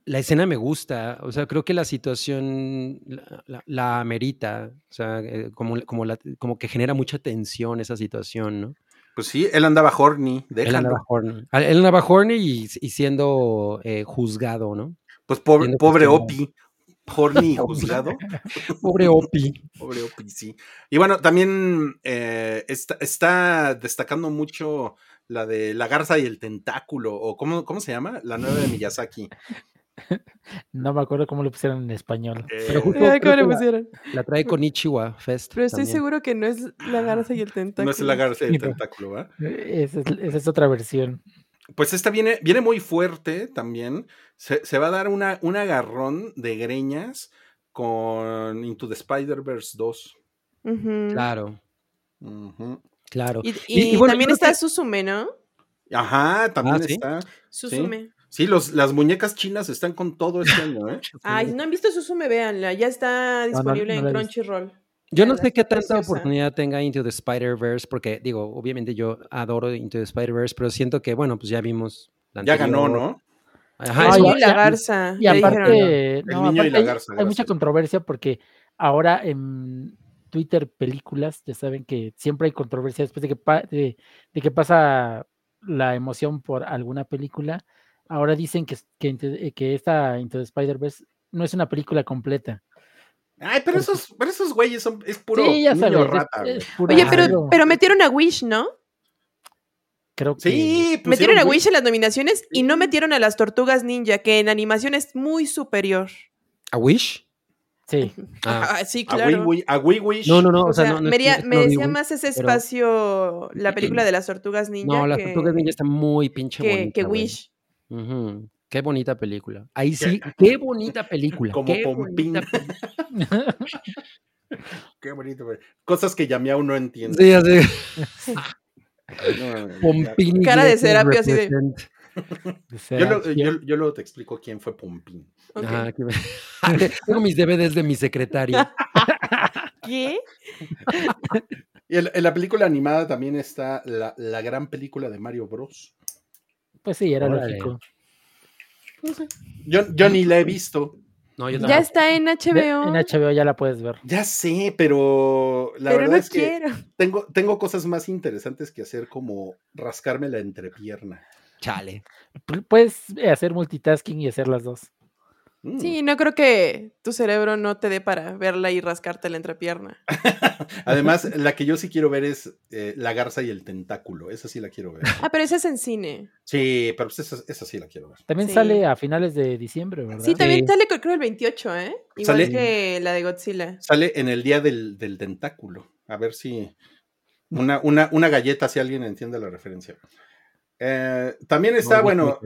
la escena me gusta. O sea, creo que la situación la, la- la amerita. O sea, eh, como, como, la- como que genera mucha tensión esa situación, ¿no? Pues sí, él andaba horny, Él déjalo. andaba horny. Ah, Él andaba horny y, y siendo eh, juzgado, ¿no? Pues pobre, pobre. Opi. Horny y [laughs] juzgado. [laughs] Pobre Opi. Pobre Opi, sí. Y bueno, también eh, está, está destacando mucho la de la garza y el tentáculo, o ¿cómo, cómo se llama? La nueva de Miyazaki. [laughs] No me acuerdo cómo lo pusieron en español. Eh, Pero justo ¿Cómo le que la- pusieron? La trae con Ichiwa Fest. Pero estoy también. seguro que no es la garza y el tentáculo. no es la garza y el tentáculo, ¿va? eh, esa es, esa es otra versión. Pues esta viene, viene muy fuerte también. Se, se va a dar una, un agarrón de greñas con Into the Spider-Verse 2. Ujú. Claro, claro. Y, Y- y y bueno, también está Susume, ¿no? Ajá, también Ah, ¿sí? está. Susume. Sí, los, las muñecas chinas están con todo este año, ¿eh? [laughs] Ay, no han visto Susume, véanla. Ya está disponible no en. Crunchyroll. Yo no sé qué tanta oportunidad tenga Into the Spider-Verse, porque digo, obviamente yo adoro Into the Spider-Verse, pero siento que, bueno, pues ya vimos. la Ya ganó. ¿no? Ajá, El Ah, sí, niño ya- y la garza. Y dijeron. aparte, no, y la hay, garza, hay mucha controversia porque ahora en Twitter películas, ya saben que siempre hay controversia después de que, pa- de, de que pasa la emoción por alguna película. Ahora dicen que, es- que, esta Into the Spider-Verse no es una película completa. Ay, pero esos, pero esos güeyes son, es puro sí, ya niño sabes. es- rata, güey. es puro Oye, pero, pero metieron a Wish, ¿no? creo que Sí, Metieron a Wish en las nominaciones y no metieron a las tortugas ninja, que en animación es muy superior. ¿A Wish? sí. Ah. [laughs] Sí, A claro. Wii- a Wii Wish. No, no, no. O, O, sea, sea, no, digo- más ese pero- espacio la película de las tortugas [clears throat] ninja No, las que, tortugas ninja está muy pinche que, bonita. que güey. Ujú. Qué bonita película. Ahí sí, qué bonita película. Como qué Pompín. bonita [laughs] película. Qué bonito. Cosas que Yamiao no entiende. Sí, así. No. Pompín Cara de Serapio así de- [laughs] Yo, lo- yo- yo luego te explico quién fue Pompín. Me- [laughs] Tengo mis DVDs de mi secretaria. ¿Qué? Y en, en la película animada también está la, la gran película de Mario Bros. Pues sí, era Órale. lógico. Yo, yo ni la he visto. No, yo Ya está en HBO. En HBO ya la puedes ver. Ya sé, pero la pero verdad no es que quiero. tengo, tengo cosas más interesantes que hacer como rascarme la entrepierna. Chale. Pu- Puedes eh, hacer multitasking y hacer las dos. Mm. Sí, no creo que tu cerebro no te dé para verla y rascarte la entrepierna. [laughs] Además, la que yo sí quiero ver es eh, La Garza y el Tentáculo. Esa sí la quiero ver. Ah, pero esa es en cine. Sí, pero pues esa, esa sí la quiero ver. También Sí. sale a finales de diciembre, ¿verdad? Sí, también Sí. sale creo el 28, ¿eh? Igual Sale- que la de Godzilla. Sale en el día del, del tentáculo. A ver si. Una, una, una galleta, si alguien entiende la referencia. Eh, también está, No, bueno,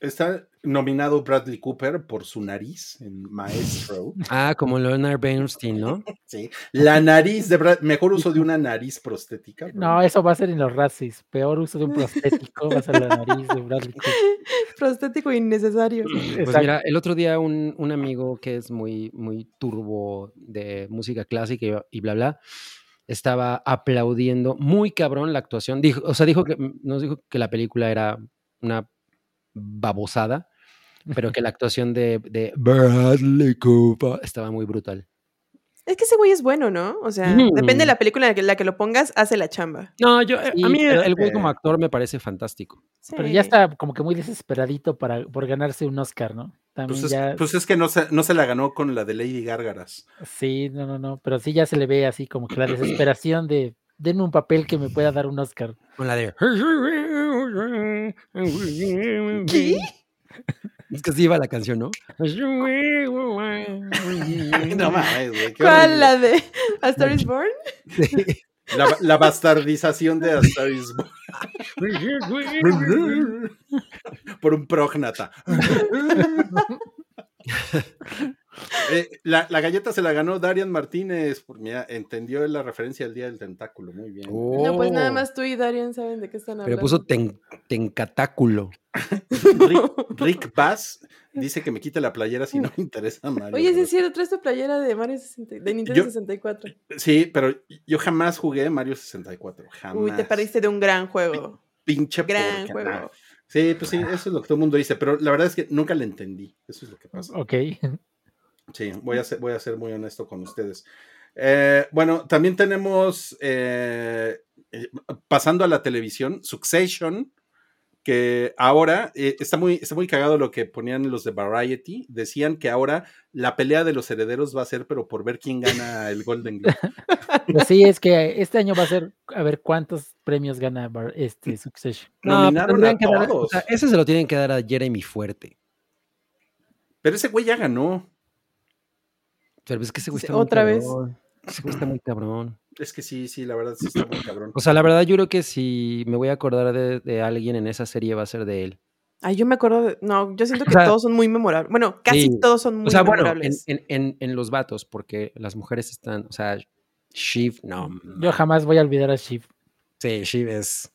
está nominado Bradley Cooper por su nariz en Maestro. Ah, como Leonard Bernstein, ¿no? [laughs] Sí. La nariz de Brad, mejor uso de una nariz prostética. No, eso va a ser en los Razzies. Peor uso de un prostético va a ser la nariz de Bradley Cooper. [laughs] Prostético innecesario. Pues Exacto. mira, el otro día un, un amigo que es muy, muy turbo de música clásica y, y bla, bla, estaba aplaudiendo muy cabrón la actuación. Dijo, o sea, dijo que nos dijo que la película era una babosada, pero que la actuación de, de Bradley Cooper estaba muy brutal. Es que ese güey es bueno, ¿no? O sea, Mm. depende de la película en la que, la que lo pongas, hace la chamba. No, yo, eh, Sí, a mí el güey como eh, actor me parece fantástico. Pero ya está como que muy desesperadito para, por ganarse un Oscar, ¿no? También Pues es, ya. pues es que no se, no se la ganó con la de Lady Gárgaras. Sí, no, no, no. Pero sí ya se le ve así como que la desesperación de denme un papel que me pueda dar un Oscar. Con la de... ¿Qué? Es que así iba la canción, ¿no? [laughs] [laughs] no mames, güey. ¿Cuál? ¿La de A Star is Born? Sí. [laughs] La, la bastardización de A Star is Born. Por un prógnata. Eh, la, la galleta se la ganó Darian Martínez. Por, mira, entendió la referencia del día del tentáculo. Muy bien. No, pues nada Oh. más tú y Darian saben de qué están hablando. Pero puso ten- tencatáculo. [laughs] Rick, [laughs] Rick Bass dice que me quite la playera si no me interesa Mario. Oye, sí pero- es cierto, traes tu playera de Mario 60 de Nintendo Yo- 64. Sí, pero yo jamás jugué Mario 64. Jamás. Uy, te perdiste de un gran juego. Pinche Gran juego. Sí, pues sí, eso es lo que todo el mundo dice, pero la verdad es que nunca le entendí. Eso es lo que pasa. Ok. [laughs] Sí, voy a ser, voy a ser muy honesto con ustedes. Eh, bueno, también tenemos, eh, eh, pasando a la televisión, Succession, que ahora eh, está, muy, está muy cagado lo que ponían los de Variety. Decían que ahora la pelea de los herederos va a ser, pero por ver quién gana el Golden Globe. [laughs] Pues sí, es que este año va a ser a ver cuántos premios gana Bar- este Succession. No, a que dar- o todos. sea, ese se lo tienen que dar a Jeremy Fuerte. Pero ese güey ya ganó. Pero es que ese güey Sí, está muy otra vez. cabrón. Ese güey está muy cabrón. Es que sí, sí, la verdad sí está muy cabrón. O sea, la verdad, yo creo que si me voy a acordar de, de alguien en esa serie va a ser de él. Ay, yo me acuerdo de... No, yo siento [laughs] que O sea, todos son muy memorables. Bueno, casi sí. todos son muy O sea, bueno, en, memorables. en- en- en los vatos, porque las mujeres están, o sea, Shiv, no. Yo jamás voy a olvidar a Shiv. Sí, Shiv es.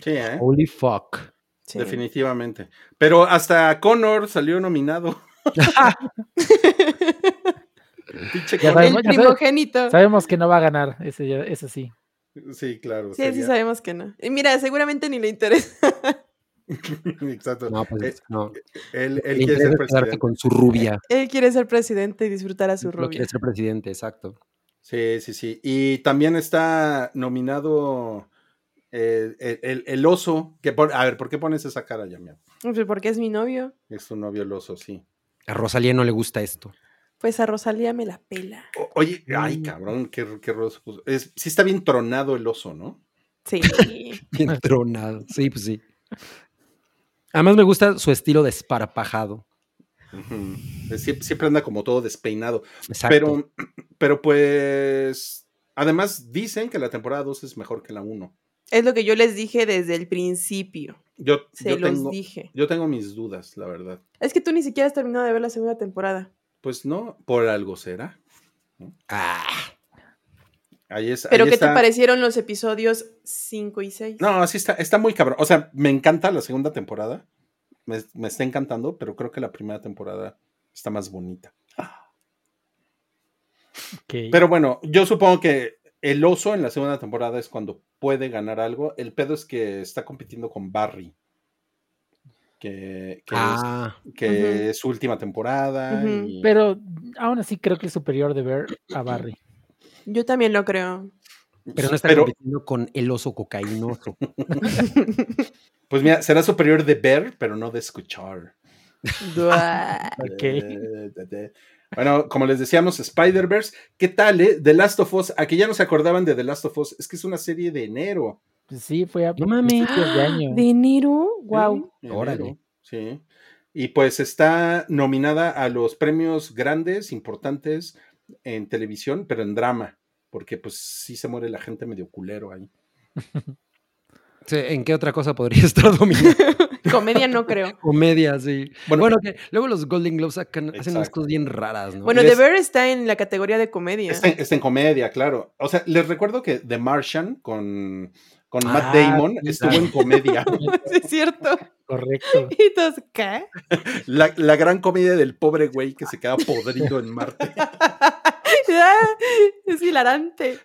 Sí, ¿eh? Holy fuck. Sí. definitivamente. Pero hasta Connor salió nominado. [laughs] [laughs] [laughs] Pinche Ya. El sabemos- ya sabe- primogénito. Sabemos que no va a ganar, ese, sí. Sí, claro. Sí, sí sabemos que no. Y mira, seguramente ni le interesa. [laughs] Exacto. No, pues Eh, no. él, quiere ser presidente. con su rubia. [laughs] Él quiere ser presidente y disfrutar a su Lo rubia. quiere ser presidente, exacto. Sí, sí, sí. Y también está nominado eh, el, el- el oso. Que a ver, ¿por qué pones esa cara, Yamián? Pues porque es mi novio. Es tu novio el oso, sí. A Rosalía no le gusta esto. Pues a Rosalía me la pela. O- oye, ay, cabrón, qué, qué roso puso. Es, sí está bien tronado el oso, ¿no? Sí. [laughs] Bien tronado. Sí, pues sí. Además me gusta su estilo desparpajado. Siempre, siempre anda como todo despeinado. Exacto. Pero, [clears throat] pero pues, además dicen que la temporada 2 es mejor que la 1. es lo que yo les dije desde el principio. Yo, Se yo los tengo, dije. yo tengo mis dudas, la verdad. Es que tú ni siquiera has terminado de ver la segunda temporada. Pues no, por algo será. Ah, Ahí es, Pero ahí ¿qué te parecieron los episodios 5 y 6? No, sí está, está muy cabrón. O sea, me encanta la segunda temporada. Me, me está encantando, pero creo que la primera temporada está más bonita. Ok. Pero bueno, yo supongo que el oso en la segunda temporada es cuando puede ganar algo. El pedo es que está compitiendo con Barry. Que, que Ah, es, que Ujú. es su última temporada. Y- Pero aún así creo que es superior de ver a [clears throat] Barry. Yo también lo creo. pero no está Pero, compitiendo con el oso cocainoso. [laughs] pues mira, será superior de ver, pero no de escuchar. [laughs] Bueno, como les decíamos, Spider-Verse, ¿qué tal, eh? The Last of Us, a que ya no se acordaban de The Last of Us, es que es una serie de enero. Pues sí, fue a No mames. de año. ¿De enero? Wow. Órale. Sí. Y pues está nominada a los premios grandes, importantes en televisión, pero en drama, porque pues sí se muere la gente medio culero ahí. [laughs] Sí, ¿En qué otra cosa podría [laughs] estar dominando? [laughs] Comedia no creo. Comedia, sí. Bueno, Bueno, que luego los Golden Globes sacan- hacen unas cosas bien raras, ¿no? Bueno, Les- The Bear está en la categoría de comedia. Está, en- está en comedia, claro. O sea, les recuerdo que The Martian con, con Matt Ah, Damon sí, estuvo claro. en comedia. [laughs] Sí, es cierto. Correcto. [laughs] Y ¿qué? La, la gran comedia del pobre güey que se queda podrido en Marte. [laughs] Ah, Es hilarante.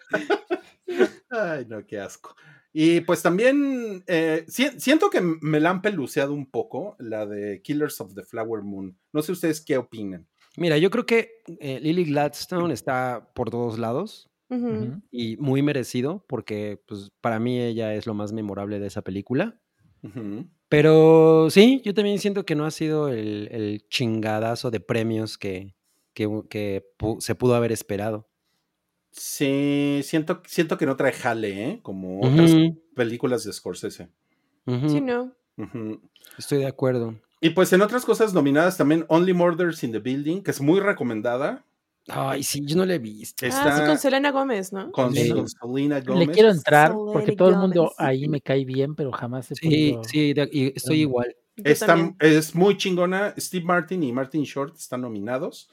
Ay, no, qué asco. Y pues también eh, si- siento que me la han peluceado un poco la de Killers of the Flower Moon. No sé ustedes qué opinan. Mira, yo creo que eh, Lily Gladstone está por todos lados Y muy merecido porque pues, para mí ella es lo más memorable de esa película. Pero sí, yo también siento que no ha sido el, el chingadazo de premios que, que, que pu- se pudo haber esperado. Sí, siento, siento que no trae jale, ¿eh? Como otras películas de Scorsese. Sí, no. Estoy de acuerdo. Y pues en otras cosas nominadas también Only Murders in the Building, que es muy recomendada. Ay, sí, yo no la he visto. Está Ah, sí, con Selena Gómez, ¿no? con, Le- Selena Le Gomez. quiero entrar Selena porque todo el mundo ahí me cae bien, pero jamás he Sí, podido. sí, de- y estoy igual. Está- es muy chingona. Steve Martin y Martin Short están nominados.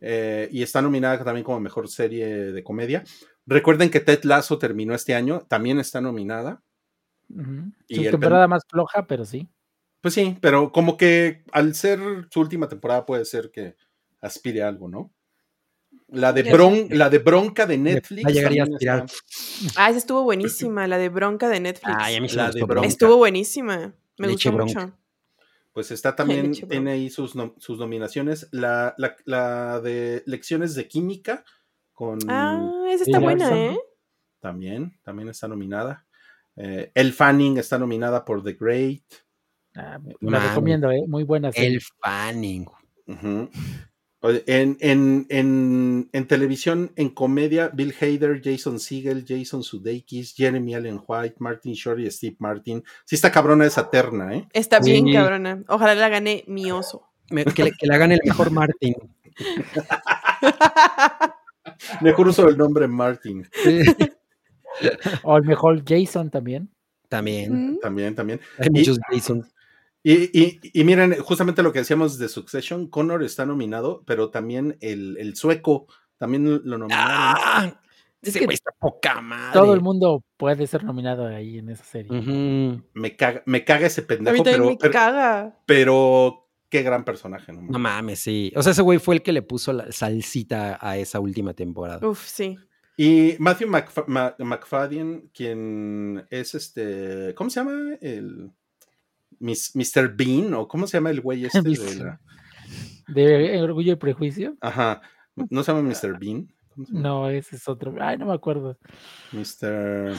eh, y está nominada también como mejor serie de comedia. Recuerden que Ted Lasso terminó este año, también está nominada. Y Su el temporada más floja, pero sí. Pues sí, pero como que al ser su última temporada puede ser que aspire a algo, ¿no? La de, bron, la de bronca de Netflix. Va a llegar y también aspirar. Ah, esa estuvo buenísima, la de Bronca de Netflix. Ay, a mí La me de bronca. Estuvo buenísima. Me Leche gustó bronca. mucho. Pues está también, Leche tiene ahí sus, nom- sus nominaciones. La, la, la de lecciones de química con Ah, esa está buena, ¿eh? también, también está nominada. Eh, El Fanning está nominada por The Great. Ah, me- la recomiendo, ¿eh? Muy buena. serie. El Fanning. En, en, en, en televisión, en comedia, Bill Hader, Jason Segel, Jason Sudeikis, Jeremy Allen White, Martin Short y Steve Martin. Sí está cabrona esa terna, ¿eh? Está bien, Sí. cabrona. Ojalá la gane mi oso. Me- que, le, que la gane el mejor Martin. [laughs] Mejor uso el nombre Martin. Sí, [laughs] O el mejor Jason también. También. Mm, También, también. Hay muchos Jason. Y, y- y miren, justamente lo que decíamos de Succession, Connor está nominado, pero también el, el sueco también lo nominaron. ¡Ah! Es que está poca madre. Todo el mundo puede ser nominado ahí en esa serie. Me, caga, me caga ese A pendejo, mí pero, me pero, caga. pero qué gran personaje, ¿no? No mames, sí. O sea, ese güey fue el que le puso la salsita a esa última temporada. Uf, sí. Y Matthew Ma- McFadden, quien es este, ¿cómo se llama? El Mis- Mr. Bean, o ¿cómo se llama el güey este? de la- ¿De Orgullo y Prejuicio? Ajá, ¿no se llama Mr. Bean? No, ese es otro. Ay, no me acuerdo. Mr.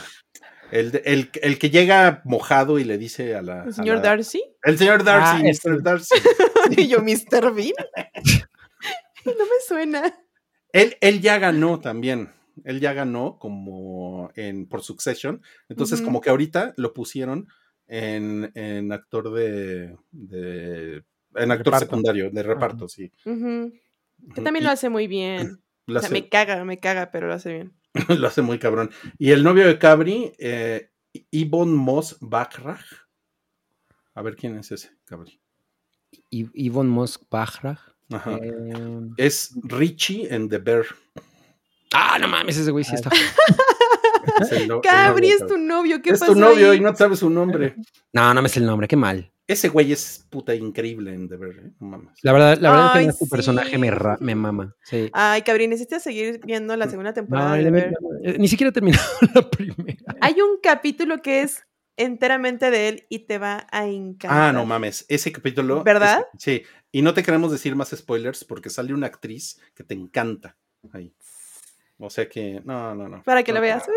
El, el, el que llega mojado y le dice a la. ¿El señor la- Darcy? El señor Darcy, Ah, Mr. Darcy. [laughs] y yo, Mr. Bean. [laughs] no me suena. Él, él ya ganó también. Él ya ganó como en por Succession. Entonces, como que ahorita lo pusieron en, en actor de, de- en actor Reparto. secundario, de reparto, sí. Que también Y lo hace muy bien. [clears throat] lo O sea, hace- me caga, me caga, pero lo hace bien. [clears throat] lo hace muy cabrón. Y el novio de Cabri, eh, Ibon Moss Bachrach. A ver quién es ese, Cabri. Yvonne Mosk Bachrach. Ajá. Eh, Es Richie en The Bear. Ah, no mames, ese güey sí está. [laughs] [laughs] Es no- Cabri, es tu novio. ¿Qué Es pasó tu novio ahí? y no sabes su nombre. [laughs] No, no me sé el nombre, qué mal. Ese güey es puta increíble en The Bear, ¿eh? No mames. La verdad, la verdad es que más tu sí. personaje me, ra- me mama. Sí. Ay, Cabri, necesitas seguir viendo la segunda temporada de le- ver. eh, ni siquiera he terminado [laughs] la primera. Hay un capítulo que es enteramente de él y te va a encantar. Ah, no mames, ese capítulo. ¿Verdad? sí, y no te queremos decir más spoilers porque sale una actriz que te encanta ahí. O sea que, no, no, no. Para que No, lo veas. no.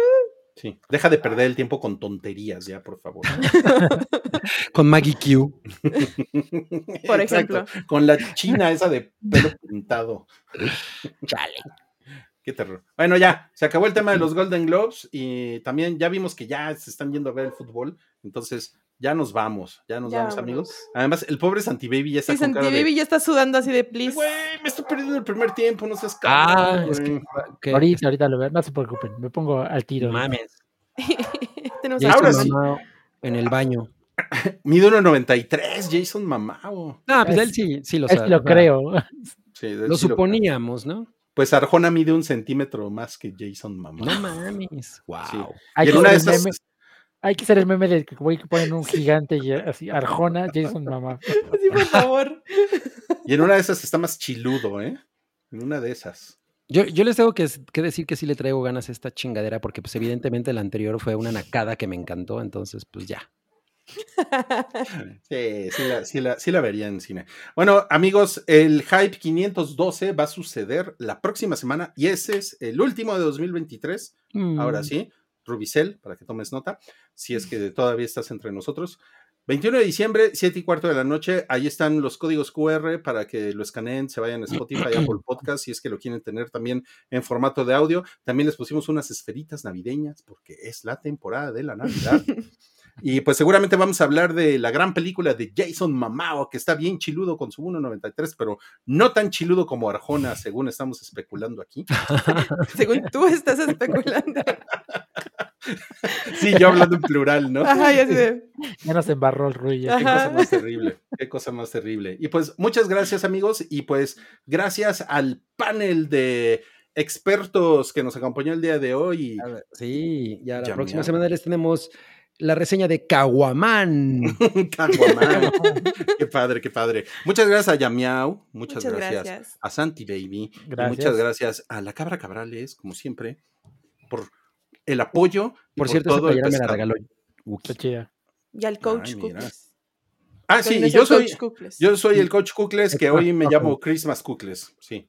Sí, deja de perder el tiempo con tonterías ya, por favor. [laughs] Con Maggie Q. [laughs] Por Exacto, ejemplo. Con la china esa de pelo [laughs] pintado. Chale. Qué terror. Bueno, ya, se acabó el tema de los Golden Globes y también ya vimos que ya se están yendo a ver el fútbol. Entonces, ya nos vamos, ya nos Ya vamos, amigos. Además, el pobre Santi Baby ya está Sí, con Santi cara de, Baby ya está sudando así de please. Güey, me estoy perdiendo el primer tiempo, no seas Ah, cabrón, es que, güey". que- Ahorita, ahorita lo veo. No se preocupen, me pongo al tiro. mames. [laughs] Tenemos Jason Ahora sí. en el baño. [laughs] Mide 1.93, Jason Mamao. Ah, pues Es- él sí, sí lo sabe. lo creo. Sí, Lo sí suponíamos, ¿no? Pues Arjona mide un centímetro más que Jason Mamao. No mames. Wow. Y en una de esas, meme, hay que hacer el meme de que güey, que ponen un gigante y así, Arjona, Jason Mamá. Sí, por favor. y en una de esas está más chiludo, ¿eh? En una de esas. Yo, yo les tengo que, que decir que sí le traigo ganas a esta chingadera porque pues evidentemente la anterior fue una nacada que me encantó, entonces pues ya. Sí, sí la, sí la- sí la vería en cine. Bueno, amigos, el Hype 512 va a suceder la próxima semana y ese es el último de 2023. Ahora Mm. sí, Rubicel, para que tomes nota, si es que todavía estás entre nosotros. 21 de diciembre, 7 y cuarto de la noche, ahí están los códigos QR para que lo escaneen, se vayan a Spotify, [clears throat] Apple Podcast, si es que lo quieren tener también en formato de audio. También les pusimos unas esferitas navideñas porque es la temporada de la Navidad. Y pues seguramente vamos a hablar de la gran película de Jason Mamao, que está bien chiludo con su 1.93, pero no tan chiludo como Arjona, según estamos especulando aquí. [laughs] Según tú estás especulando. [laughs] [laughs] Sí, yo hablando en plural, ¿no? Ajá, y así de. Ya nos embarró el Rui. ya. Qué Ajá. cosa más terrible, qué cosa más terrible. Y pues muchas gracias amigos y pues gracias al panel de expertos que nos acompañó el día de hoy. Ver, Sí, ya la Ya, próxima semana les tenemos la reseña de Caguamán. [laughs] Caguamán. [laughs] qué padre, qué padre. Muchas gracias a Yamiao, muchas, Muchas gracias, gracias. a Santi Baby, Gracias. muchas gracias a la Cabra Cabrales, como siempre, por el apoyo. Por cierto, esa todo el playera me la regaló. Y al coach Ay, mira. Cucles. Ah, sí, ¿Quién y es yo el soy, coach? Yo soy el coach Kukles, que hoy me llamo Christmas Kukles. Sí,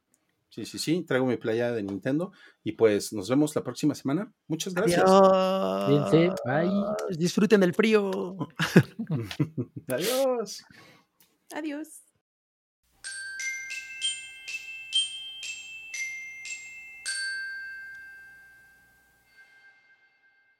sí, sí, sí. Traigo mi playa de Nintendo. Y pues nos vemos la próxima semana. Muchas gracias. Cuídense, bye. Disfruten del frío. [laughs] Adiós. Adiós.